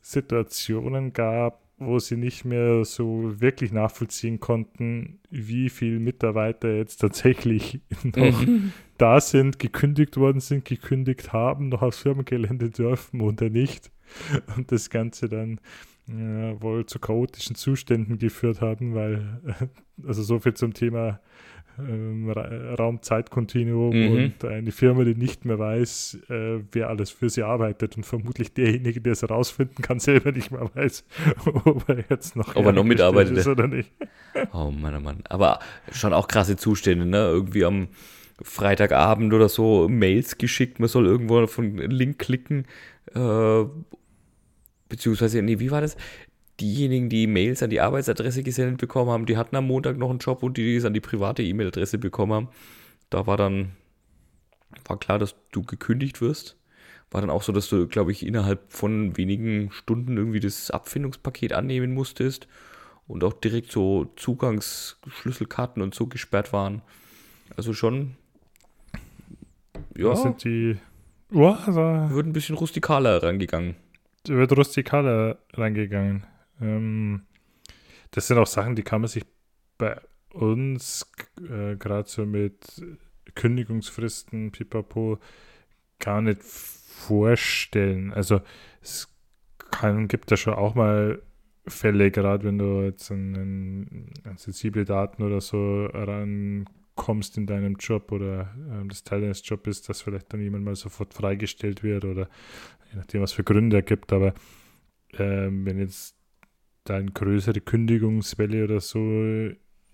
Situationen gab, wo sie nicht mehr so wirklich nachvollziehen konnten, wie viele Mitarbeiter jetzt tatsächlich noch mhm. Da sind, gekündigt worden sind, gekündigt haben, noch aufs Firmengelände dürfen oder nicht. Und das Ganze dann ja, wohl zu chaotischen Zuständen geführt haben, weil, also so viel zum Thema ähm, Ra Raum-Zeit-Kontinuum Mhm. und eine Firma, die nicht mehr weiß, äh, wer alles für sie arbeitet und vermutlich derjenige, der es herausfinden kann, selber nicht mehr weiß, ob er jetzt noch, Ob er noch mitarbeitet. ist oder nicht. Oh Mann, oh Mann. Aber schon auch krasse Zustände, ne? Irgendwie am Freitagabend oder so Mails geschickt, man soll irgendwo auf einen Link klicken. Äh, beziehungsweise, nee, wie war das? Diejenigen, die Mails an die Arbeitsadresse gesendet bekommen haben, die hatten am Montag noch einen Job und die, die es an die private E-Mail-Adresse bekommen haben, da war dann, war klar, dass du gekündigt wirst. War dann auch so, dass du, glaube ich, innerhalb von wenigen Stunden irgendwie das Abfindungspaket annehmen musstest und auch direkt so Zugangsschlüsselkarten und so gesperrt waren. Also schon, ja, Da sind die. Oh, da wird ein bisschen rustikaler rangegangen. wird rustikaler reingegangen. Ähm, das sind auch Sachen, die kann man sich bei uns äh, gerade so mit Kündigungsfristen, pipapo, gar nicht vorstellen. Also es kann, gibt da schon auch mal Fälle, gerade wenn du jetzt an, sensible Daten oder so rankommst in deinem Job oder ähm, das Teil deines Jobs ist, dass vielleicht dann jemand mal sofort freigestellt wird oder je nachdem, was für Gründe er gibt. Aber ähm, wenn jetzt da eine größere Kündigungswelle oder so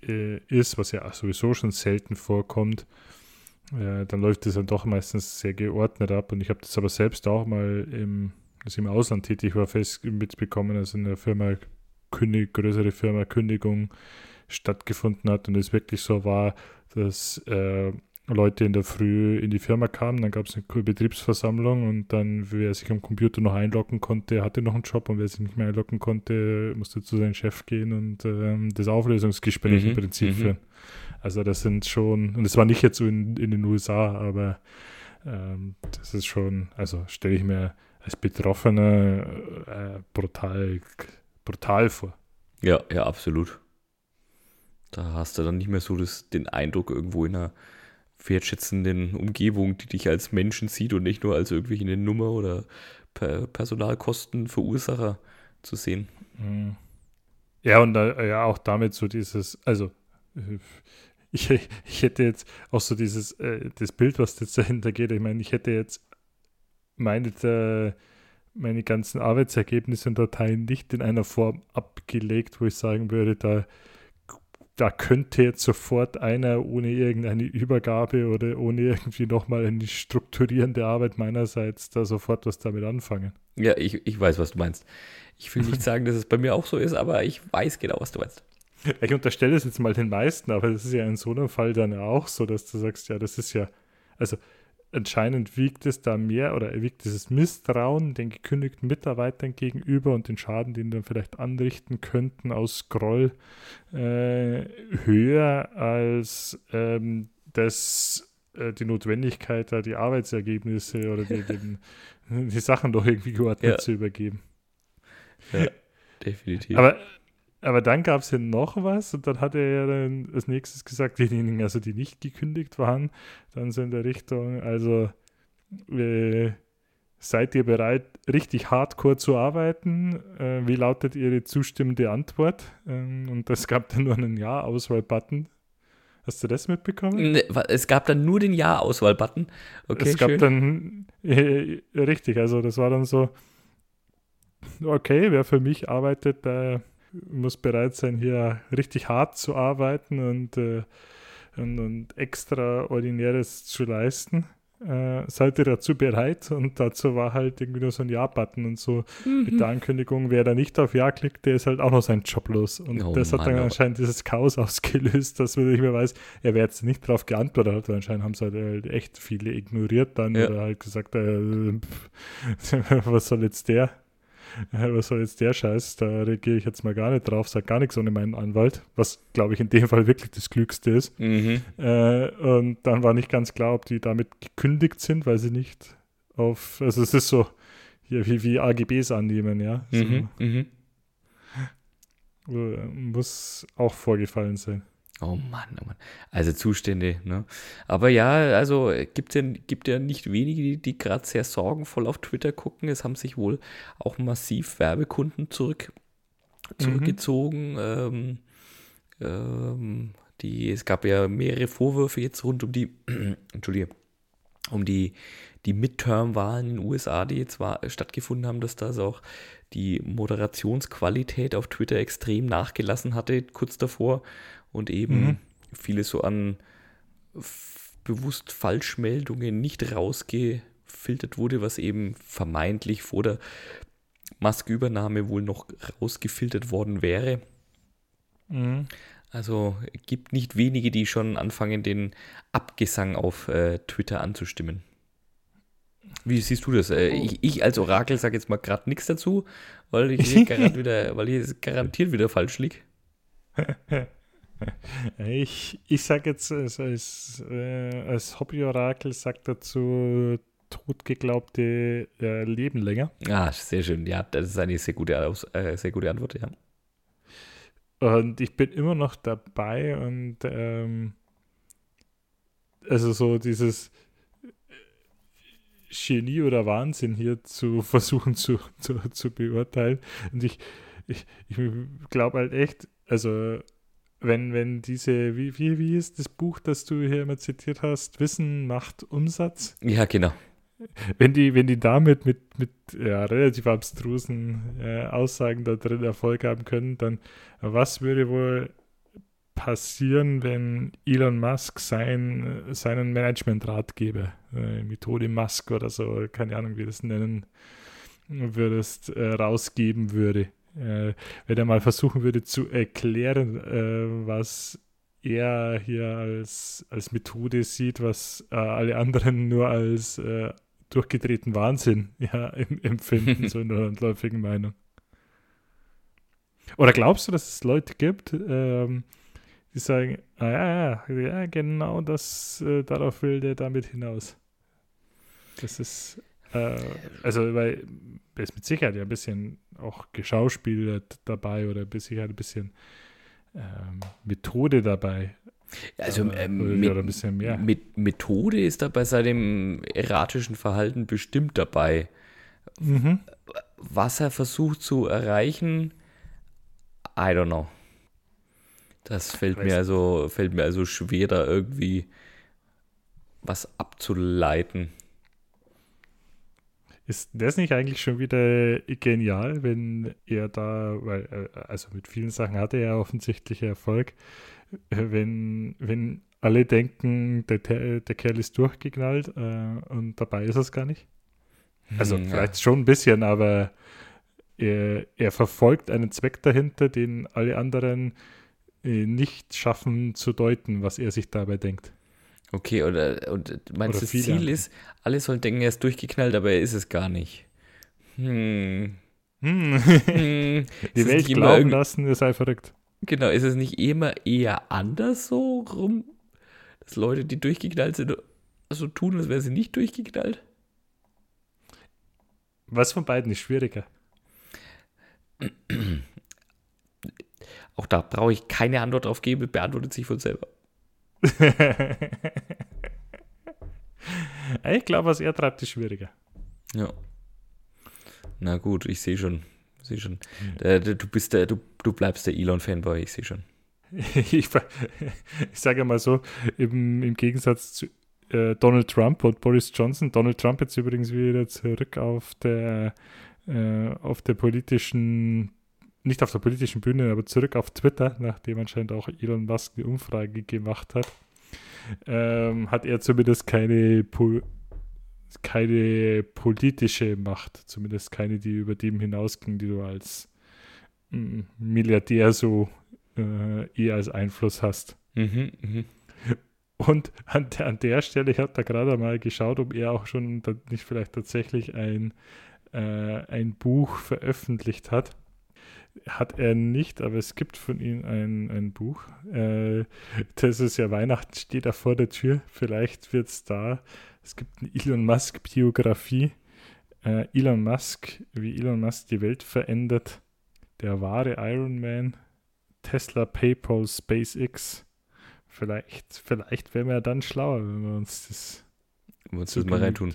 äh, ist, was ja sowieso schon selten vorkommt, äh, dann läuft das dann doch meistens sehr geordnet ab. Und ich habe das aber selbst auch mal im, als im Ausland tätig war, fest mitbekommen, also in der Firma, Kündig, größere Firma Kündigung stattgefunden hat und es wirklich so war, dass äh, Leute in der Früh in die Firma kamen, dann gab es eine Betriebsversammlung und dann, wer sich am Computer noch einloggen konnte, hatte noch einen Job und wer sich nicht mehr einloggen konnte, musste zu seinem Chef gehen und ähm, das Auflösungsgespräch Mhm, im Prinzip mhm. führen. Also das sind schon, und es war nicht jetzt so in, in den USA, aber ähm, das ist schon, also stelle ich mir als Betroffener äh, brutal, brutal vor. Ja, ja, absolut. Da hast du dann nicht mehr so das, den Eindruck, irgendwo in einer wertschätzenden Umgebung, die dich als Menschen sieht und nicht nur als irgendwelche eine Nummer oder per Personalkostenverursacher zu sehen. Mhm. Ja, und äh, ja, auch damit so dieses, also ich, ich hätte jetzt auch so dieses, äh, das Bild, was jetzt dahinter geht, ich meine, ich hätte jetzt meine, äh, meine ganzen Arbeitsergebnisse und Dateien nicht in einer Form abgelegt, wo ich sagen würde, da, da könnte jetzt sofort einer ohne irgendeine Übergabe oder ohne irgendwie nochmal eine strukturierende Arbeit meinerseits da sofort was damit anfangen. Ja, ich, ich weiß, was du meinst. Ich will nicht sagen, dass es bei mir auch so ist, aber ich weiß genau, was du meinst. Ich unterstelle es jetzt mal den meisten, aber das ist ja in so einem Fall dann auch so, dass du sagst, ja, das ist ja, also anscheinend wiegt es da mehr oder wiegt dieses Misstrauen den gekündigten Mitarbeitern gegenüber und den Schaden, den dann vielleicht anrichten könnten aus Groll, äh, höher als ähm, das, äh, die Notwendigkeit, da die Arbeitsergebnisse oder die, den, die Sachen doch irgendwie geordnet Ja. zu übergeben. Ja, definitiv. Aber, aber dann gab es ja noch was und dann hat er ja dann als nächstes gesagt, diejenigen, also die nicht gekündigt waren, dann so in der Richtung, also äh, seid ihr bereit, richtig hardcore zu arbeiten? Äh, wie lautet Ihre zustimmende Antwort? Ähm, und das gab dann nur einen Ja-Auswahl-Button. Hast du das mitbekommen? Ne, wa- Es gab dann nur den Ja-Auswahl-Button. Okay, es gab schön. dann, äh, richtig, also das war dann so, okay, wer für mich arbeitet, der muss bereit sein, hier richtig hart zu arbeiten und, äh, und, und extraordinäres zu leisten. Äh, seid ihr dazu bereit? Und dazu war halt irgendwie nur so ein Ja-Button und so Mhm. mit der Ankündigung, wer da nicht auf Ja klickt, der ist halt auch noch sein Job los. Und Oh das hat Mann, dann anscheinend dieses Chaos ausgelöst, dass man nicht mehr weiß, ja, wer jetzt nicht drauf geantwortet hat, weil anscheinend haben es halt äh, echt viele ignoriert dann Ja. oder halt gesagt, äh, pff, was soll jetzt der? Was soll jetzt der Scheiß? Da reagiere ich jetzt mal gar nicht drauf, sag gar nichts ohne meinen Anwalt, was glaube ich in dem Fall wirklich das Klügste ist. Mhm. Äh, und dann war nicht ganz klar, ob die damit gekündigt sind, weil sie nicht auf, also es ist so hier wie, wie AGBs annehmen, ja. So, Mhm. Mhm. muss auch vorgefallen sein. Oh Mann, oh Mann. Also Zustände, ne? Aber ja, also gibt ja, gibt ja nicht wenige, die, die gerade sehr sorgenvoll auf Twitter gucken. Es haben sich wohl auch massiv Werbekunden zurück, zurückgezogen, ähm, ähm, Die, es gab ja mehrere Vorwürfe jetzt rund um die, Entschuldige, um die, die Midterm-Wahlen in den USA, die jetzt war, stattgefunden haben, dass das auch die Moderationsqualität auf Twitter extrem nachgelassen hatte, kurz davor. Und eben mhm. viele so an bewusst Falschmeldungen nicht rausgefiltert wurde, was eben vermeintlich vor der Maskübernahme wohl noch rausgefiltert worden wäre. Mhm. Also gibt nicht wenige, die schon anfangen, den Abgesang auf äh, Twitter anzustimmen. Wie siehst du das? Äh, oh. ich, ich, als Orakel sage jetzt mal gerade nichts dazu, weil ich, wieder, weil ich garantiert wieder falsch liege. Ich, ich sage jetzt als, als, äh, als Hobby-Orakel, sagt dazu totgeglaubte äh, Leben länger. Ah, sehr schön. Ja, das ist eine sehr gute, äh, sehr gute Antwort, ja. Und ich bin immer noch dabei und ähm, also so dieses Genie oder Wahnsinn hier zu versuchen zu, zu, zu beurteilen. Und ich, ich, ich glaube halt echt, also wenn, wenn diese, wie, wie, wie ist das Buch, das du hier immer zitiert hast, Wissen macht Umsatz? Ja, genau. Wenn die, wenn die damit mit, mit ja, relativ abstrusen äh, Aussagen da drin Erfolg haben können, dann was würde wohl passieren, wenn Elon Musk sein, seinen Management-Ratgeber, äh, Methode Musk oder so, keine Ahnung, wie du das nennen würdest, äh, rausgeben würde? Äh, wenn er mal versuchen würde zu erklären, äh, was er hier als, als Methode sieht, was äh, alle anderen nur als äh, durchgedrehten Wahnsinn ja, empfinden, so in der landläufigen Meinung. Oder glaubst du, dass es Leute gibt, ähm, die sagen, ah, ja, ja, genau das, äh, darauf will der damit hinaus. Das ist, äh, also, weil er ist mit Sicherheit ja ein bisschen auch geschauspielert dabei oder mit Sicherheit ein bisschen ähm, Methode dabei. Also äh, mit, oder ein bisschen mehr. Mit Methode ist da bei seinem erratischen Verhalten bestimmt dabei. Mhm. Was er versucht zu erreichen, I don't know. Das fällt mir also fällt mir also schwer, da irgendwie was abzuleiten. Ist das nicht eigentlich schon wieder genial, wenn er da, weil, äh, also mit vielen Sachen hatte er offensichtlich Erfolg, äh, wenn, wenn alle denken, der, der Kerl ist durchgeknallt äh, und dabei ist es gar nicht? Also hm, ja. vielleicht schon ein bisschen, aber er, er verfolgt einen Zweck dahinter, den alle anderen äh, nicht schaffen zu deuten, was er sich dabei denkt. Okay, oder und meinst du, das Ziel ist, alle sollen denken, er ist durchgeknallt, aber er ist es gar nicht. Hm. Hm. hm. Die Welt glauben lassen, ihr sei verrückt. Genau, ist es nicht immer eher anders so rum, dass Leute, die durchgeknallt sind, so tun, als wären sie nicht durchgeknallt? Was von beiden ist schwieriger? Auch da brauche ich keine Antwort drauf geben, beantwortet sich von selber. ich glaube, was er treibt, ist schwieriger. Ja. Na gut, ich sehe schon. Sehe schon. Hm. Du bist der, du, du bleibst der Elon-Fanboy, ich sehe schon. ich, ich sage mal so, im, im Gegensatz zu äh, Donald Trump und Boris Johnson. Donald Trump jetzt übrigens wieder zurück auf der, äh, auf der politischen nicht auf der politischen Bühne, aber zurück auf Twitter, nachdem anscheinend auch Elon Musk eine Umfrage gemacht hat, ähm, hat er zumindest keine, po keine politische Macht, zumindest keine, die über dem hinausging, die du als mm, Milliardär so äh, eher als Einfluss hast. Mhm, mh. Und an der, an der Stelle, ich habe da gerade mal geschaut, ob er auch schon nicht vielleicht tatsächlich ein, äh, ein Buch veröffentlicht hat hat er nicht, aber es gibt von ihm ein, ein Buch. Äh, das ist ja Weihnachten, steht da vor der Tür. Vielleicht wird es da. Es gibt eine Elon Musk-Biografie. Äh, Elon Musk, wie Elon Musk die Welt verändert. Der wahre Iron Man. Tesla, PayPal, SpaceX. Vielleicht, vielleicht wären wir dann schlauer, wenn wir uns das, wenn wir uns das mal reintun.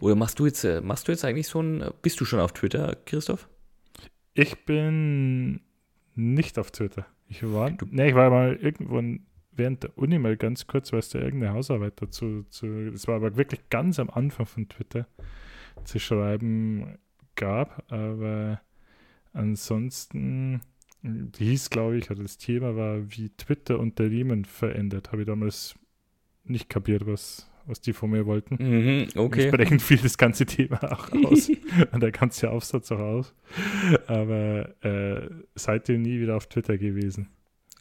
Oder machst du jetzt, äh, machst du jetzt eigentlich so ein, bist du schon auf Twitter, Christoph? Ich bin nicht auf Twitter. Ich war, ne, ich war mal irgendwo während der Uni mal ganz kurz, weil es da irgendeine Hausarbeit dazu, zu, das war aber wirklich ganz am Anfang von Twitter, zu schreiben gab, aber ansonsten, hieß, glaube ich, oder das Thema war, wie Twitter unter Riemen verändert. Habe ich damals nicht kapiert, was, was die von mir wollten. Mhm, okay. Entsprechend fiel das ganze Thema auch aus und der ganze Aufsatz auch aus. Aber äh, seitdem nie wieder auf Twitter gewesen.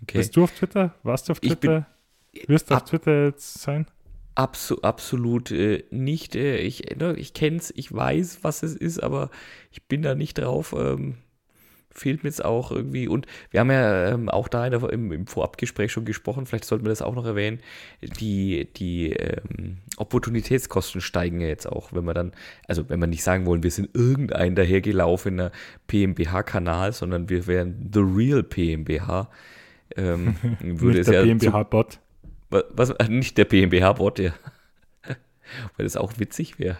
Okay. Bist du auf Twitter? Warst du auf Twitter? Bin, Wirst du auf Twitter jetzt sein? Absu absolut äh, nicht. Äh, ich ne, ich kenne es, ich weiß, was es ist, aber ich bin da nicht drauf. Ähm, fehlt mir jetzt auch irgendwie. Und wir haben ja ähm, auch da der, im, im, Vorabgespräch schon gesprochen, vielleicht sollten wir das auch noch erwähnen. Die, die ähm, Opportunitätskosten steigen ja jetzt auch, wenn wir dann, also wenn wir nicht sagen wollen, wir sind irgendein dahergelaufener PMBH-Kanal, sondern wir wären The Real PMBH. Ähm, würde nicht der ja PMBH-Bot. Was, was, äh, nicht der PMBH-Bot, ja. Weil das auch witzig wäre.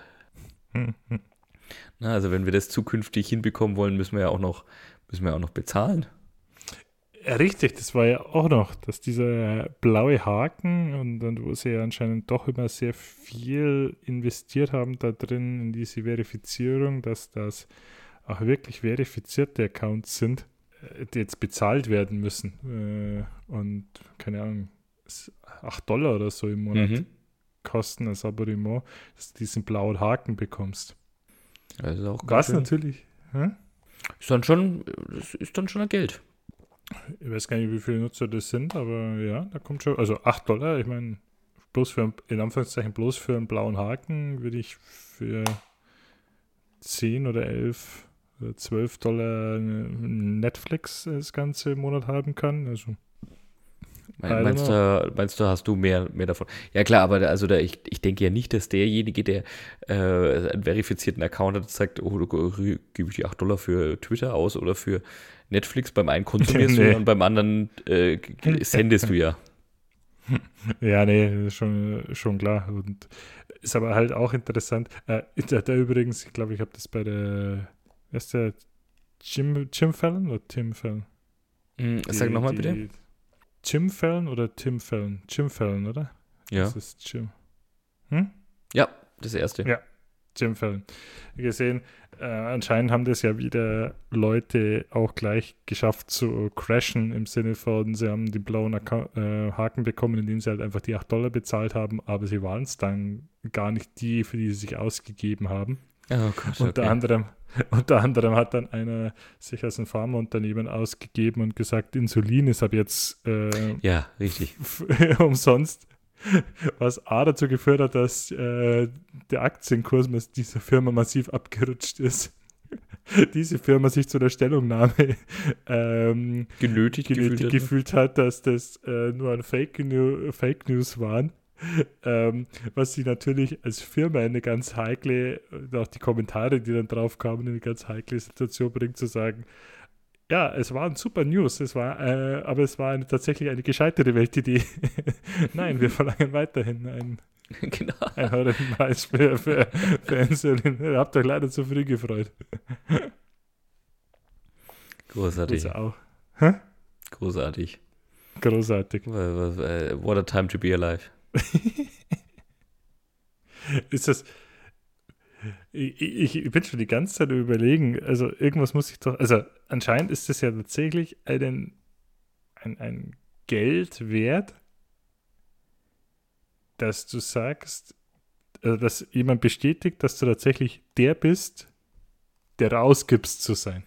Na, also wenn wir das zukünftig hinbekommen wollen, müssen wir ja auch noch, müssen wir auch noch bezahlen. Richtig, das war ja auch noch, dass dieser blaue Haken und dann, wo sie ja anscheinend doch immer sehr viel investiert haben da drin in diese Verifizierung, dass das auch wirklich verifizierte Accounts sind, äh, die jetzt bezahlt werden müssen. Äh, und keine Ahnung, 8 Dollar oder so im Monat mhm. kosten als Abonnement, dass du diesen blauen Haken bekommst. Also auch Was natürlich. Hm? Ist dann schon, ist dann schon ein Geld. Ich weiß gar nicht, wie viele Nutzer das sind, aber ja, da kommt schon. Also 8 Dollar, ich meine, bloß für, in Anführungszeichen, bloß für einen blauen Haken würde ich für 10 oder 11 oder 12 Dollar Netflix das ganze Monat haben kann. Also Meinst du, meinst du, hast du mehr, mehr davon? Ja klar, aber also da, ich, ich denke ja nicht, dass derjenige, der äh, einen verifizierten Account hat, sagt, oh, du gebe ich die 8 Dollar für Twitter aus oder für Netflix. Beim einen konsumierst nee. du und beim anderen äh, sendest du ja. Ja, nee, schon, schon klar. Und ist aber halt auch interessant. Äh, der, der übrigens, ich glaube, ich habe das bei der, wer ist der Jim, Jim Fallon oder Tim Fallon? Mm, sag nochmal bitte. Jim Fallon oder Tim Fallon? Jim Fallon, oder? Ja. Das ist Jim. Hm? Ja, das erste. Ja, Jim Fallon. Gesehen, äh, anscheinend haben das ja wieder Leute auch gleich geschafft zu crashen, im Sinne von, sie haben den blauen Account, äh, Haken bekommen, indem sie halt einfach die 8 Dollar bezahlt haben, aber sie waren es dann gar nicht die, für die sie sich ausgegeben haben. Oh Gott, unter, okay. anderem, unter anderem hat dann einer sich als ein Pharmaunternehmen ausgegeben und gesagt, Insulin ist ab jetzt äh, ja, richtig. umsonst. Was A dazu geführt hat, dass äh, der Aktienkurs dieser Firma massiv abgerutscht ist. Diese Firma sich zu der Stellungnahme ähm, genötigt, genötigt gefühlt, gefühlt, hat, dass das äh, nur ein Fake, New Fake News waren ähm, was sie natürlich als Firma eine ganz heikle, auch die Kommentare, die dann drauf kamen, eine ganz heikle Situation bringt, zu sagen, ja, es waren super News, es war, äh, aber es war eine, tatsächlich eine gescheitere Weltidee. Nein, wir verlangen weiterhin einen, genau. einen höheren Preis für, für, für Insulin. Ihr habt euch leider zu früh gefreut. Großartig. Das auch. Hä? Großartig. Großartig. What a time to be alive. ist das. Ich, ich, bin schon die ganze Zeit überlegen, also irgendwas muss ich doch, also anscheinend ist das ja tatsächlich einen, ein, ein Geld wert, dass du sagst, also dass jemand bestätigt, dass du tatsächlich der bist, der rausgibst zu sein.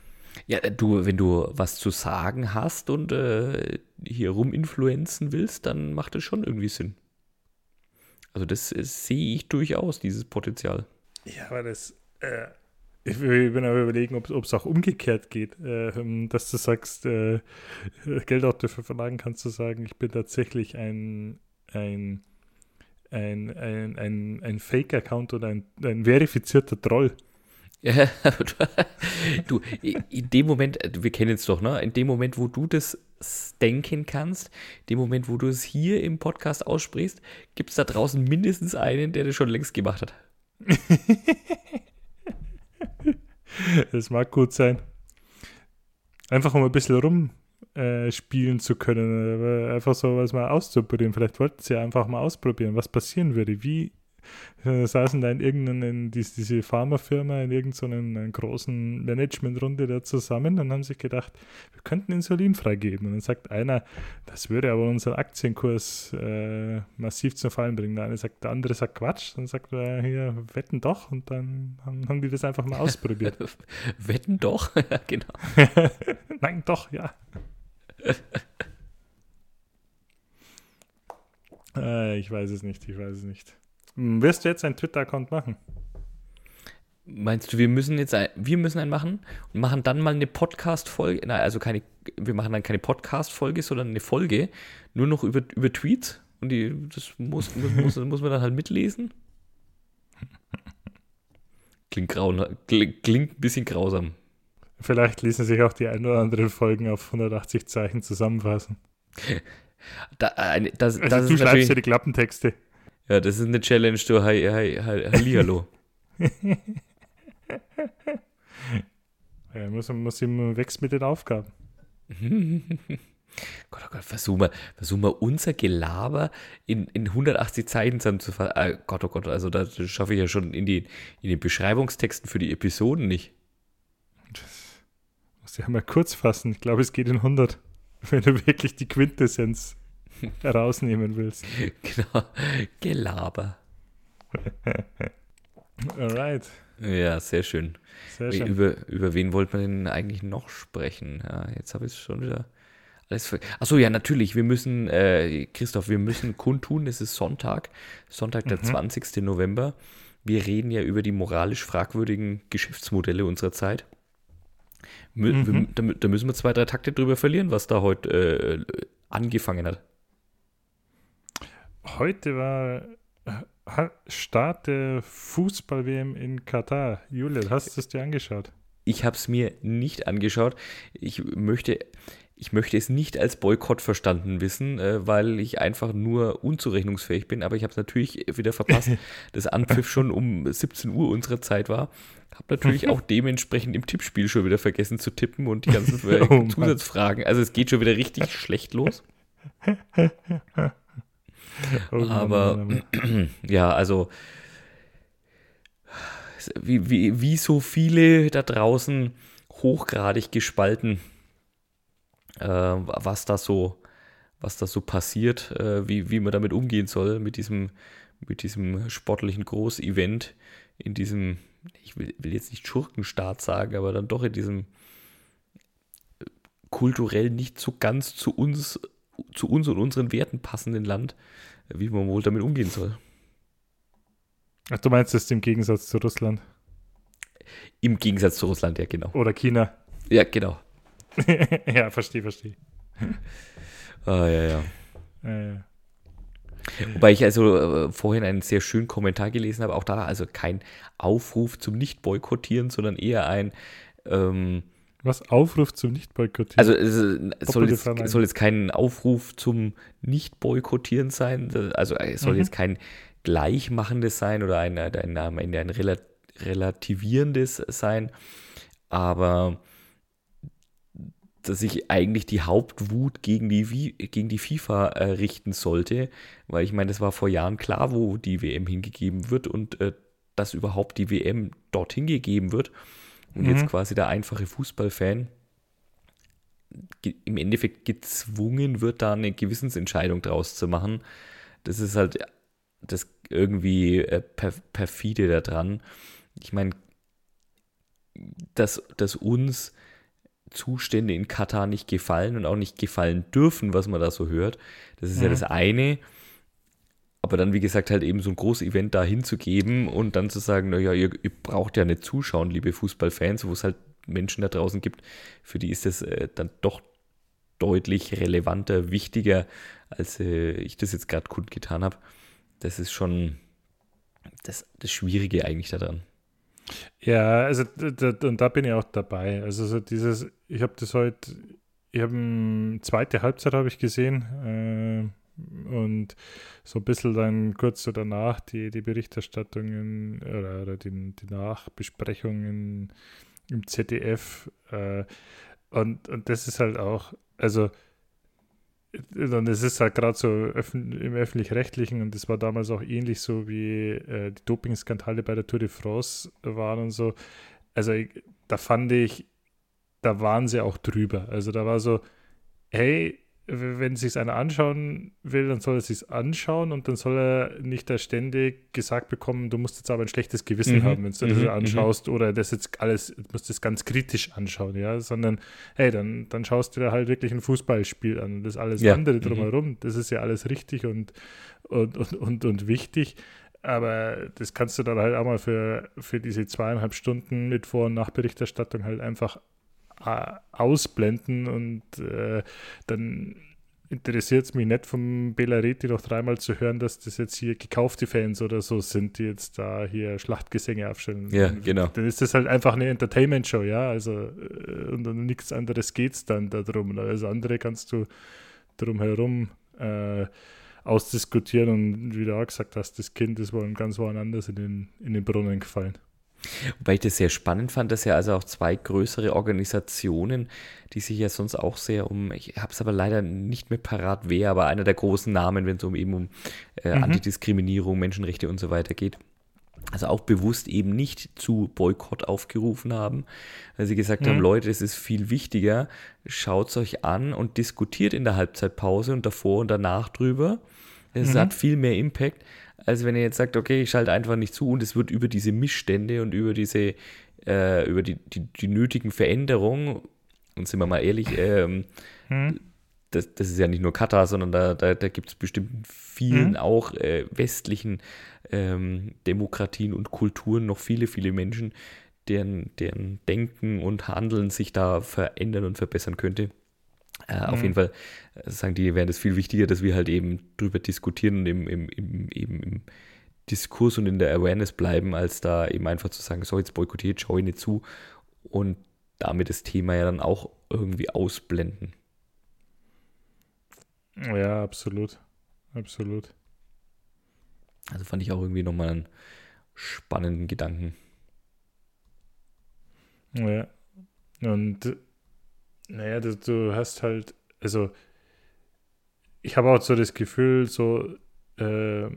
Ja, du, wenn du was zu sagen hast und äh, hier ruminfluenzen willst, dann macht das schon irgendwie Sinn. Also das, das sehe ich durchaus, dieses Potenzial. Ja, aber das, äh, ich bin aber überlegen, ob es auch umgekehrt geht, äh, dass du sagst, äh, Geld auch dafür verlangen kannst, zu sagen, ich bin tatsächlich ein, ein, ein, ein, ein, ein Fake-Account oder ein, ein verifizierter Troll. Ja, du, in dem Moment, wir kennen es doch, ne? In dem Moment, wo du das denken kannst, dem Moment, wo du es hier im Podcast aussprichst, gibt es da draußen mindestens einen, der das schon längst gemacht hat. das mag gut sein. Einfach um ein bisschen rum, äh, spielen zu können, einfach so was mal auszuprobieren. Vielleicht wollten sie einfach mal ausprobieren, was passieren würde, wie äh, saßen da in irgendeiner, diese Pharmafirma in irgendeiner großen Managementrunde da zusammen und haben sich gedacht, wir könnten Insulin freigeben. Und dann sagt einer, das würde aber unseren Aktienkurs äh, massiv zum Fallen bringen. Der eine sagt, der andere sagt Quatsch, dann sagt er, hier, wetten doch. Und dann haben, haben die das einfach mal ausprobiert. wetten doch? ja, genau. Nein, doch, ja. äh, ich weiß es nicht, ich weiß es nicht. Wirst du jetzt einen Twitter-Account machen? Meinst du, wir müssen jetzt ein, wir müssen einen machen und machen dann mal eine Podcast-Folge, also keine, wir machen dann keine Podcast-Folge, sondern eine Folge, nur noch über, über Tweets und die, das muss, muss, muss man dann halt mitlesen? Klingt, grau, klingt, klingt ein bisschen grausam. Vielleicht ließen sich auch die ein oder anderen Folgen auf 180 Zeichen zusammenfassen. Da, das, also das du schreibst ja die Klappentexte. Ja, das ist eine Challenge, du. Hi, hi, hi, Hallihallo. ja, muss, muss immer wächst mit den Aufgaben. Gott, oh Gott, versuchen wir, versuchen wir unser Gelaber in, in 180 Zeichen zusammenzufassen. Äh, Gott, oh Gott, also das schaffe ich ja schon in, die, in den Beschreibungstexten für die Episoden nicht. Das muss ich ja mal kurz fassen. Ich glaube, es geht in 100, wenn du wirklich die Quintessenz herausnehmen willst. Genau, Gelaber. Alright. Ja, sehr schön. Sehr schön. Über, über wen wollte man denn eigentlich noch sprechen? Ja, jetzt habe ich es schon wieder alles Achso, ja, natürlich. Wir müssen, äh, Christoph, wir müssen kundtun, es ist Sonntag, Sonntag, der mhm. 20. November. Wir reden ja über die moralisch fragwürdigen Geschäftsmodelle unserer Zeit. Mhm. Wir, da, da, müssen wir zwei, drei Takte drüber verlieren, was da heute äh, angefangen hat. Heute war äh, Start der Fußball-WM in Katar. Julian, hast du es dir angeschaut? Ich habe es mir nicht angeschaut. Ich möchte, ich möchte es nicht als Boykott verstanden wissen, äh, weil ich einfach nur unzurechnungsfähig bin. Aber ich habe es natürlich wieder verpasst, dass Anpfiff schon um 17 Uhr unserer Zeit war. Habe natürlich auch dementsprechend im Tippspiel schon wieder vergessen zu tippen und die ganzen oh, Zusatzfragen. Also es geht schon wieder richtig schlecht los. Oh, Aber ja, also wie, wie, wie so viele da draußen hochgradig gespalten, äh, was da so, was da so passiert, äh, wie, wie man damit umgehen soll mit diesem, mit diesem sportlichen Großevent in diesem, ich will, will jetzt nicht Schurkenstaat sagen, aber dann doch in diesem kulturell nicht so ganz zu uns zu uns und unseren Werten passenden Land, wie man wohl damit umgehen soll. Ach, du meinst das im Gegensatz zu Russland? Im Gegensatz zu Russland, ja, genau. Oder China. Ja, genau. ja, verstehe, verstehe. ah, ja, ja. ja, ja. Wobei ich also äh, vorhin einen sehr schönen Kommentar gelesen habe, auch da also kein Aufruf zum Nicht-Boykottieren, sondern eher ein, ähm, was Aufruf zum Nicht-Boykottieren? Also es soll jetzt, soll jetzt kein Aufruf zum Nicht-Boykottieren sein. Also es soll mhm. jetzt kein Gleichmachendes sein oder ein, ein, ein, ein relativierendes sein. Aber dass sich eigentlich die Hauptwut gegen die, gegen die FIFA äh, richten sollte. Weil ich meine, das war vor Jahren klar, wo die WM hingegeben wird und äh, dass überhaupt die WM dorthin gegeben wird und mhm. jetzt quasi der einfache Fußballfan im Endeffekt gezwungen wird, da eine Gewissensentscheidung draus zu machen. Das ist halt das irgendwie äh, perfide daran. Ich meine, dass, dass uns Zustände in Katar nicht gefallen und auch nicht gefallen dürfen, was man da so hört, das ist ja, ja das eine. Aber dann, wie gesagt, halt eben so ein großes Event da hinzugeben und dann zu sagen, naja, ihr, ihr braucht ja nicht zuschauen, liebe Fußballfans, wo es halt Menschen da draußen gibt, für die ist das äh, dann doch deutlich relevanter, wichtiger, als äh, ich das jetzt gerade kundgetan habe. Das ist schon das, das Schwierige eigentlich daran. Ja, also und da bin ich auch dabei. Also so dieses, ich habe das heute, ich habe eine zweite Halbzeit habe ich gesehen. Äh, und so ein bisschen dann kurz so danach die, die Berichterstattungen oder, oder die, die Nachbesprechungen im ZDF. Äh, Und, und das ist halt auch, also, und es ist halt gerade so im Öffentlich-Rechtlichen und das war damals auch ähnlich so wie äh, die Doping-Skandale bei der Tour de France waren und so. Also, ich, da fand ich, da waren sie auch drüber. Also, da war so, hey, wenn sich einer anschauen will, dann soll er sich anschauen und dann soll er nicht da ständig gesagt bekommen, du musst jetzt aber ein schlechtes Gewissen mhm. haben, wenn du mhm. das anschaust mhm. oder das jetzt alles, du musst das ganz kritisch anschauen, ja, sondern hey, dann, dann schaust du dir halt wirklich ein Fußballspiel an und das alles ja. andere mhm. drumherum, das ist ja alles richtig und, und, und, und, und wichtig. Aber das kannst du dann halt auch mal für, für diese zweieinhalb Stunden mit Vor- und Nachberichterstattung halt einfach ausblenden und äh, dann interessiert es mich nicht vom Belareti noch dreimal zu hören, dass das jetzt hier gekaufte Fans oder so sind, die jetzt da hier Schlachtgesänge aufstellen. Ja, genau. Dann ist das halt einfach eine Entertainment-Show, ja, also äh, und, und nichts anderes geht es dann darum. Alles andere kannst du drumherum äh, ausdiskutieren und wie du auch gesagt hast, das Kind ist wohl ganz woanders in den, in den Brunnen gefallen. Wobei ich das sehr spannend fand, dass ja also auch zwei größere Organisationen, die sich ja sonst auch sehr um, ich habe es aber leider nicht mehr parat, wer, aber einer der großen Namen, wenn es um eben um äh, mhm. Antidiskriminierung, Menschenrechte und so weiter geht, also auch bewusst eben nicht zu Boykott aufgerufen haben, weil sie gesagt mhm. haben, Leute, es ist viel wichtiger, schaut es euch an und diskutiert in der Halbzeitpause und davor und danach drüber. Es mhm. hat viel mehr Impact, als wenn ihr jetzt sagt, okay, ich schalte einfach nicht zu und es wird über diese Missstände und über diese, äh, über die, die, die, nötigen Veränderungen, und sind wir mal ehrlich, ähm, hm. das, das ist ja nicht nur Katar, sondern da, da, da gibt es bestimmt vielen hm. auch äh, westlichen ähm, Demokratien und Kulturen noch viele, viele Menschen, deren, deren Denken und Handeln sich da verändern und verbessern könnte. Äh, mhm. Auf jeden Fall äh, sagen die, wären es viel wichtiger, dass wir halt eben drüber diskutieren und im, im, im, eben im Diskurs und in der Awareness bleiben, als da eben einfach zu sagen, so jetzt boykottiert, schau ich nicht zu und damit das Thema ja dann auch irgendwie ausblenden. Ja, absolut. Absolut. Also fand ich auch irgendwie nochmal einen spannenden Gedanken. Ja. Und naja, du, du hast halt, also ich habe auch so das Gefühl, so, äh,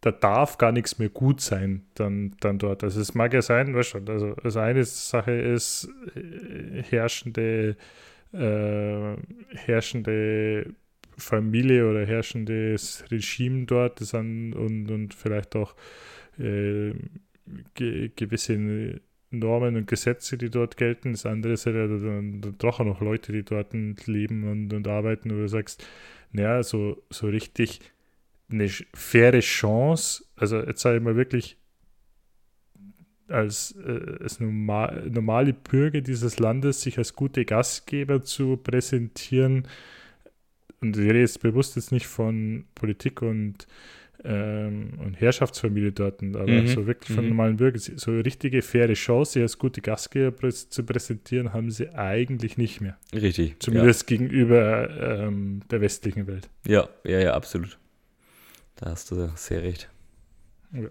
da darf gar nichts mehr gut sein dann, dann dort. Also es mag ja sein, weißt du, also, also eine Sache ist äh, herrschende, äh, herrschende Familie oder herrschendes Regime dort das an, und, und vielleicht auch äh, ge gewisse Normen und Gesetze, die dort gelten. Das andere sind ja dann, dann doch auch noch Leute, die dort leben und, und arbeiten, wo du sagst, naja, so, so richtig eine faire Chance, also jetzt sage ich mal wirklich als, äh, als normal, normale Bürger dieses Landes sich als gute Gastgeber zu präsentieren. Und ich rede jetzt bewusst jetzt nicht von Politik und ähm, und Herrschaftsfamilie dort, aber mhm. so wirklich von mhm. normalen Bürgern, so eine richtige faire Chance, als gute Gastgeber zu präsentieren, haben sie eigentlich nicht mehr. Richtig. Zumindest ja. gegenüber ähm, der westlichen Welt. Ja, ja, ja, absolut. Da hast du sehr recht. Ja.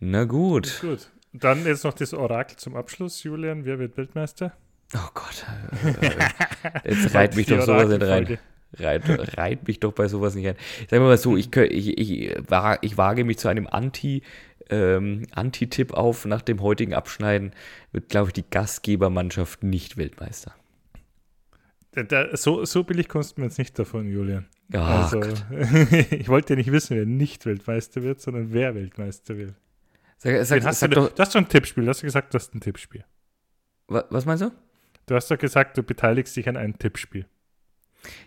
Na gut. Gut. Dann jetzt noch das Orakel zum Abschluss, Julian. Wer wird Weltmeister? Oh Gott. Jetzt reiht mich doch sowas nicht rein reit, reit mich doch bei sowas nicht ein. Sagen wir mal so, ich, ich, ich, ich wage mich zu einem Anti- ähm, Anti-Tipp auf. Nach dem heutigen Abschneiden wird, glaube ich, die Gastgebermannschaft nicht Weltmeister. Da, da, so, so billig kommst du mir jetzt nicht davon, Julian. Oh, also, ich wollte ja nicht wissen, wer nicht Weltmeister wird, sondern wer Weltmeister wird. Sag, sag, hast sag du, doch, du hast doch ein Tippspiel. Du hast gesagt, du hast ein Tippspiel. Was meinst du? Du hast doch gesagt, du beteiligst dich an einem Tippspiel.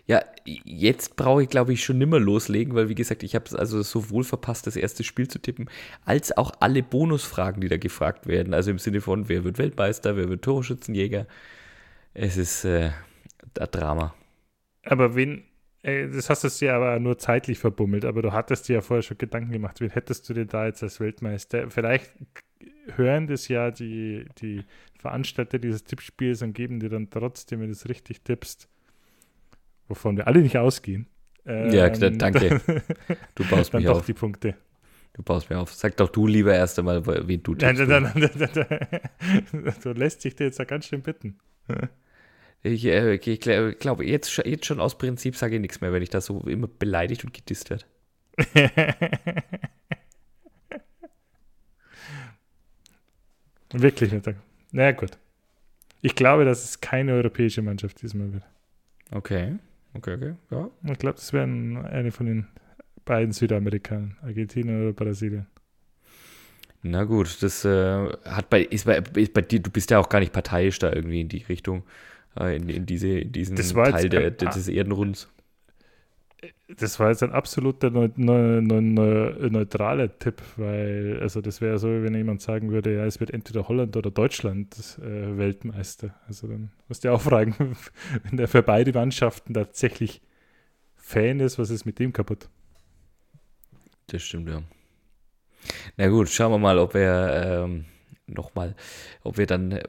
Ja, jetzt brauche ich, glaube ich, schon nimmer loslegen, weil, wie gesagt, ich habe es also sowohl verpasst, das erste Spiel zu tippen, als auch alle Bonusfragen, die da gefragt werden. Also im Sinne von, wer wird Weltmeister, wer wird Torschützenjäger. Es ist äh, ein Drama. Aber wen, äh, das hast du ja aber nur zeitlich verbummelt, aber du hattest dir ja vorher schon Gedanken gemacht, wen hättest du dir da jetzt als Weltmeister? Vielleicht hören das ja die, die Veranstalter dieses Tippspiels und geben dir dann trotzdem, wenn du es richtig tippst, wovon wir alle nicht ausgehen. Ähm, ja, danke. Du baust mich auf. die Punkte. Du baust mir auf. Sag doch du lieber erst einmal, wen du tippst. Nein, nein, nein, Du lässt sich dir jetzt ja ganz schön bitten. Ich, äh, ich glaube, jetzt, jetzt schon aus Prinzip sage ich nichts mehr, wenn ich da so immer beleidigt und gedisst werde. Wirklich nicht. Na naja, gut. Ich glaube, dass es keine europäische Mannschaft diesmal wird. Okay, okay, okay. Ja. Ich glaube, das wären eine von den beiden Südamerikanern, Argentinien oder Brasilien. Na gut, das äh, hat bei, ist bei, ist bei dir, du bist ja auch gar nicht parteiisch da irgendwie in die Richtung, äh, in, in, diese, in diesen Teil der, der, des Erdenrunds. Das war jetzt ein absoluter neu, neu, neu, neutraler Tipp, weil, also das wäre so, wenn jemand sagen würde, ja, es wird entweder Holland oder Deutschland äh, Weltmeister. Also dann musst du auch fragen, wenn der für beide Mannschaften tatsächlich Fan ist, was ist mit dem kaputt? Das stimmt, ja. Na gut, schauen wir mal, ob wir ähm, nochmal, ob wir dann äh,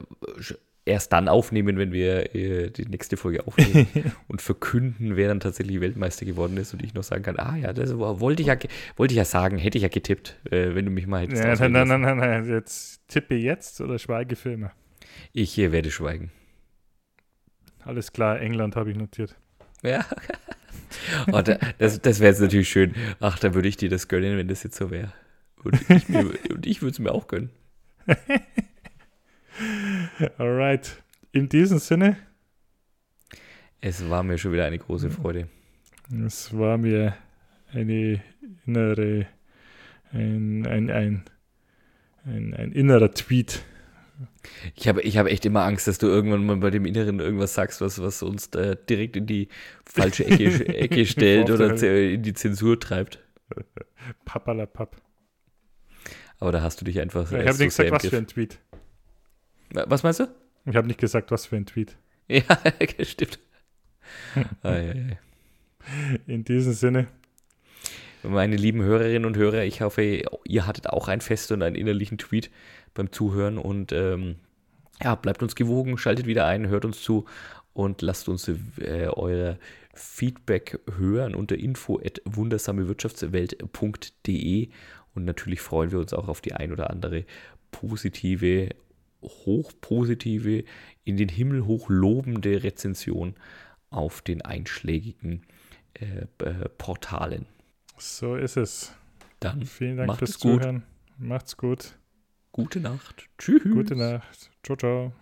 erst dann aufnehmen, wenn wir äh, die nächste Folge aufnehmen und verkünden, wer dann tatsächlich Weltmeister geworden ist und ich noch sagen kann, ah ja, das wollte ich ja, wollte ich ja sagen, hätte ich ja getippt, äh, wenn du mich mal hättest. Ja, nein, nein, nein, nein, nein, jetzt tippe jetzt oder schweige Filme. Ich äh, werde schweigen. Alles klar, England habe ich notiert. Ja. oh, das das wäre jetzt natürlich schön. Ach, da würde ich dir das gönnen, wenn das jetzt so wäre. Und ich, ich würde es mir auch gönnen. Alright. In diesem Sinne. Es war mir schon wieder eine große Freude. Es war mir eine innere, ein, ein, ein, ein, ein innerer Tweet. Ich habe, ich habe echt immer Angst, dass du irgendwann mal bei dem Inneren irgendwas sagst, was, was uns äh, direkt in die falsche Ecke, Ecke stellt oder in die Zensur treibt. Pappalapapp. Aber da hast du dich einfach. Ja, ich habe nicht gesagt, was für ein Tweet. Was meinst du? Ich habe nicht gesagt, was für ein Tweet. Ja, stimmt. In diesem Sinne. Meine lieben Hörerinnen und Hörer, ich hoffe, ihr hattet auch ein Fest und einen innerlichen Tweet beim Zuhören und ähm, ja, bleibt uns gewogen, schaltet wieder ein, hört uns zu und lasst uns äh, eure Feedback hören unter info at wundersamewirtschaftswelt.de und natürlich freuen wir uns auch auf die ein oder andere positive hochpositive, in den Himmel hoch lobende Rezension auf den einschlägigen äh, äh, Portalen. So ist es. Dann vielen Dank fürs gut. Zuhören. Macht's gut. Gute Nacht. Tschüss. Gute Nacht. Ciao, ciao.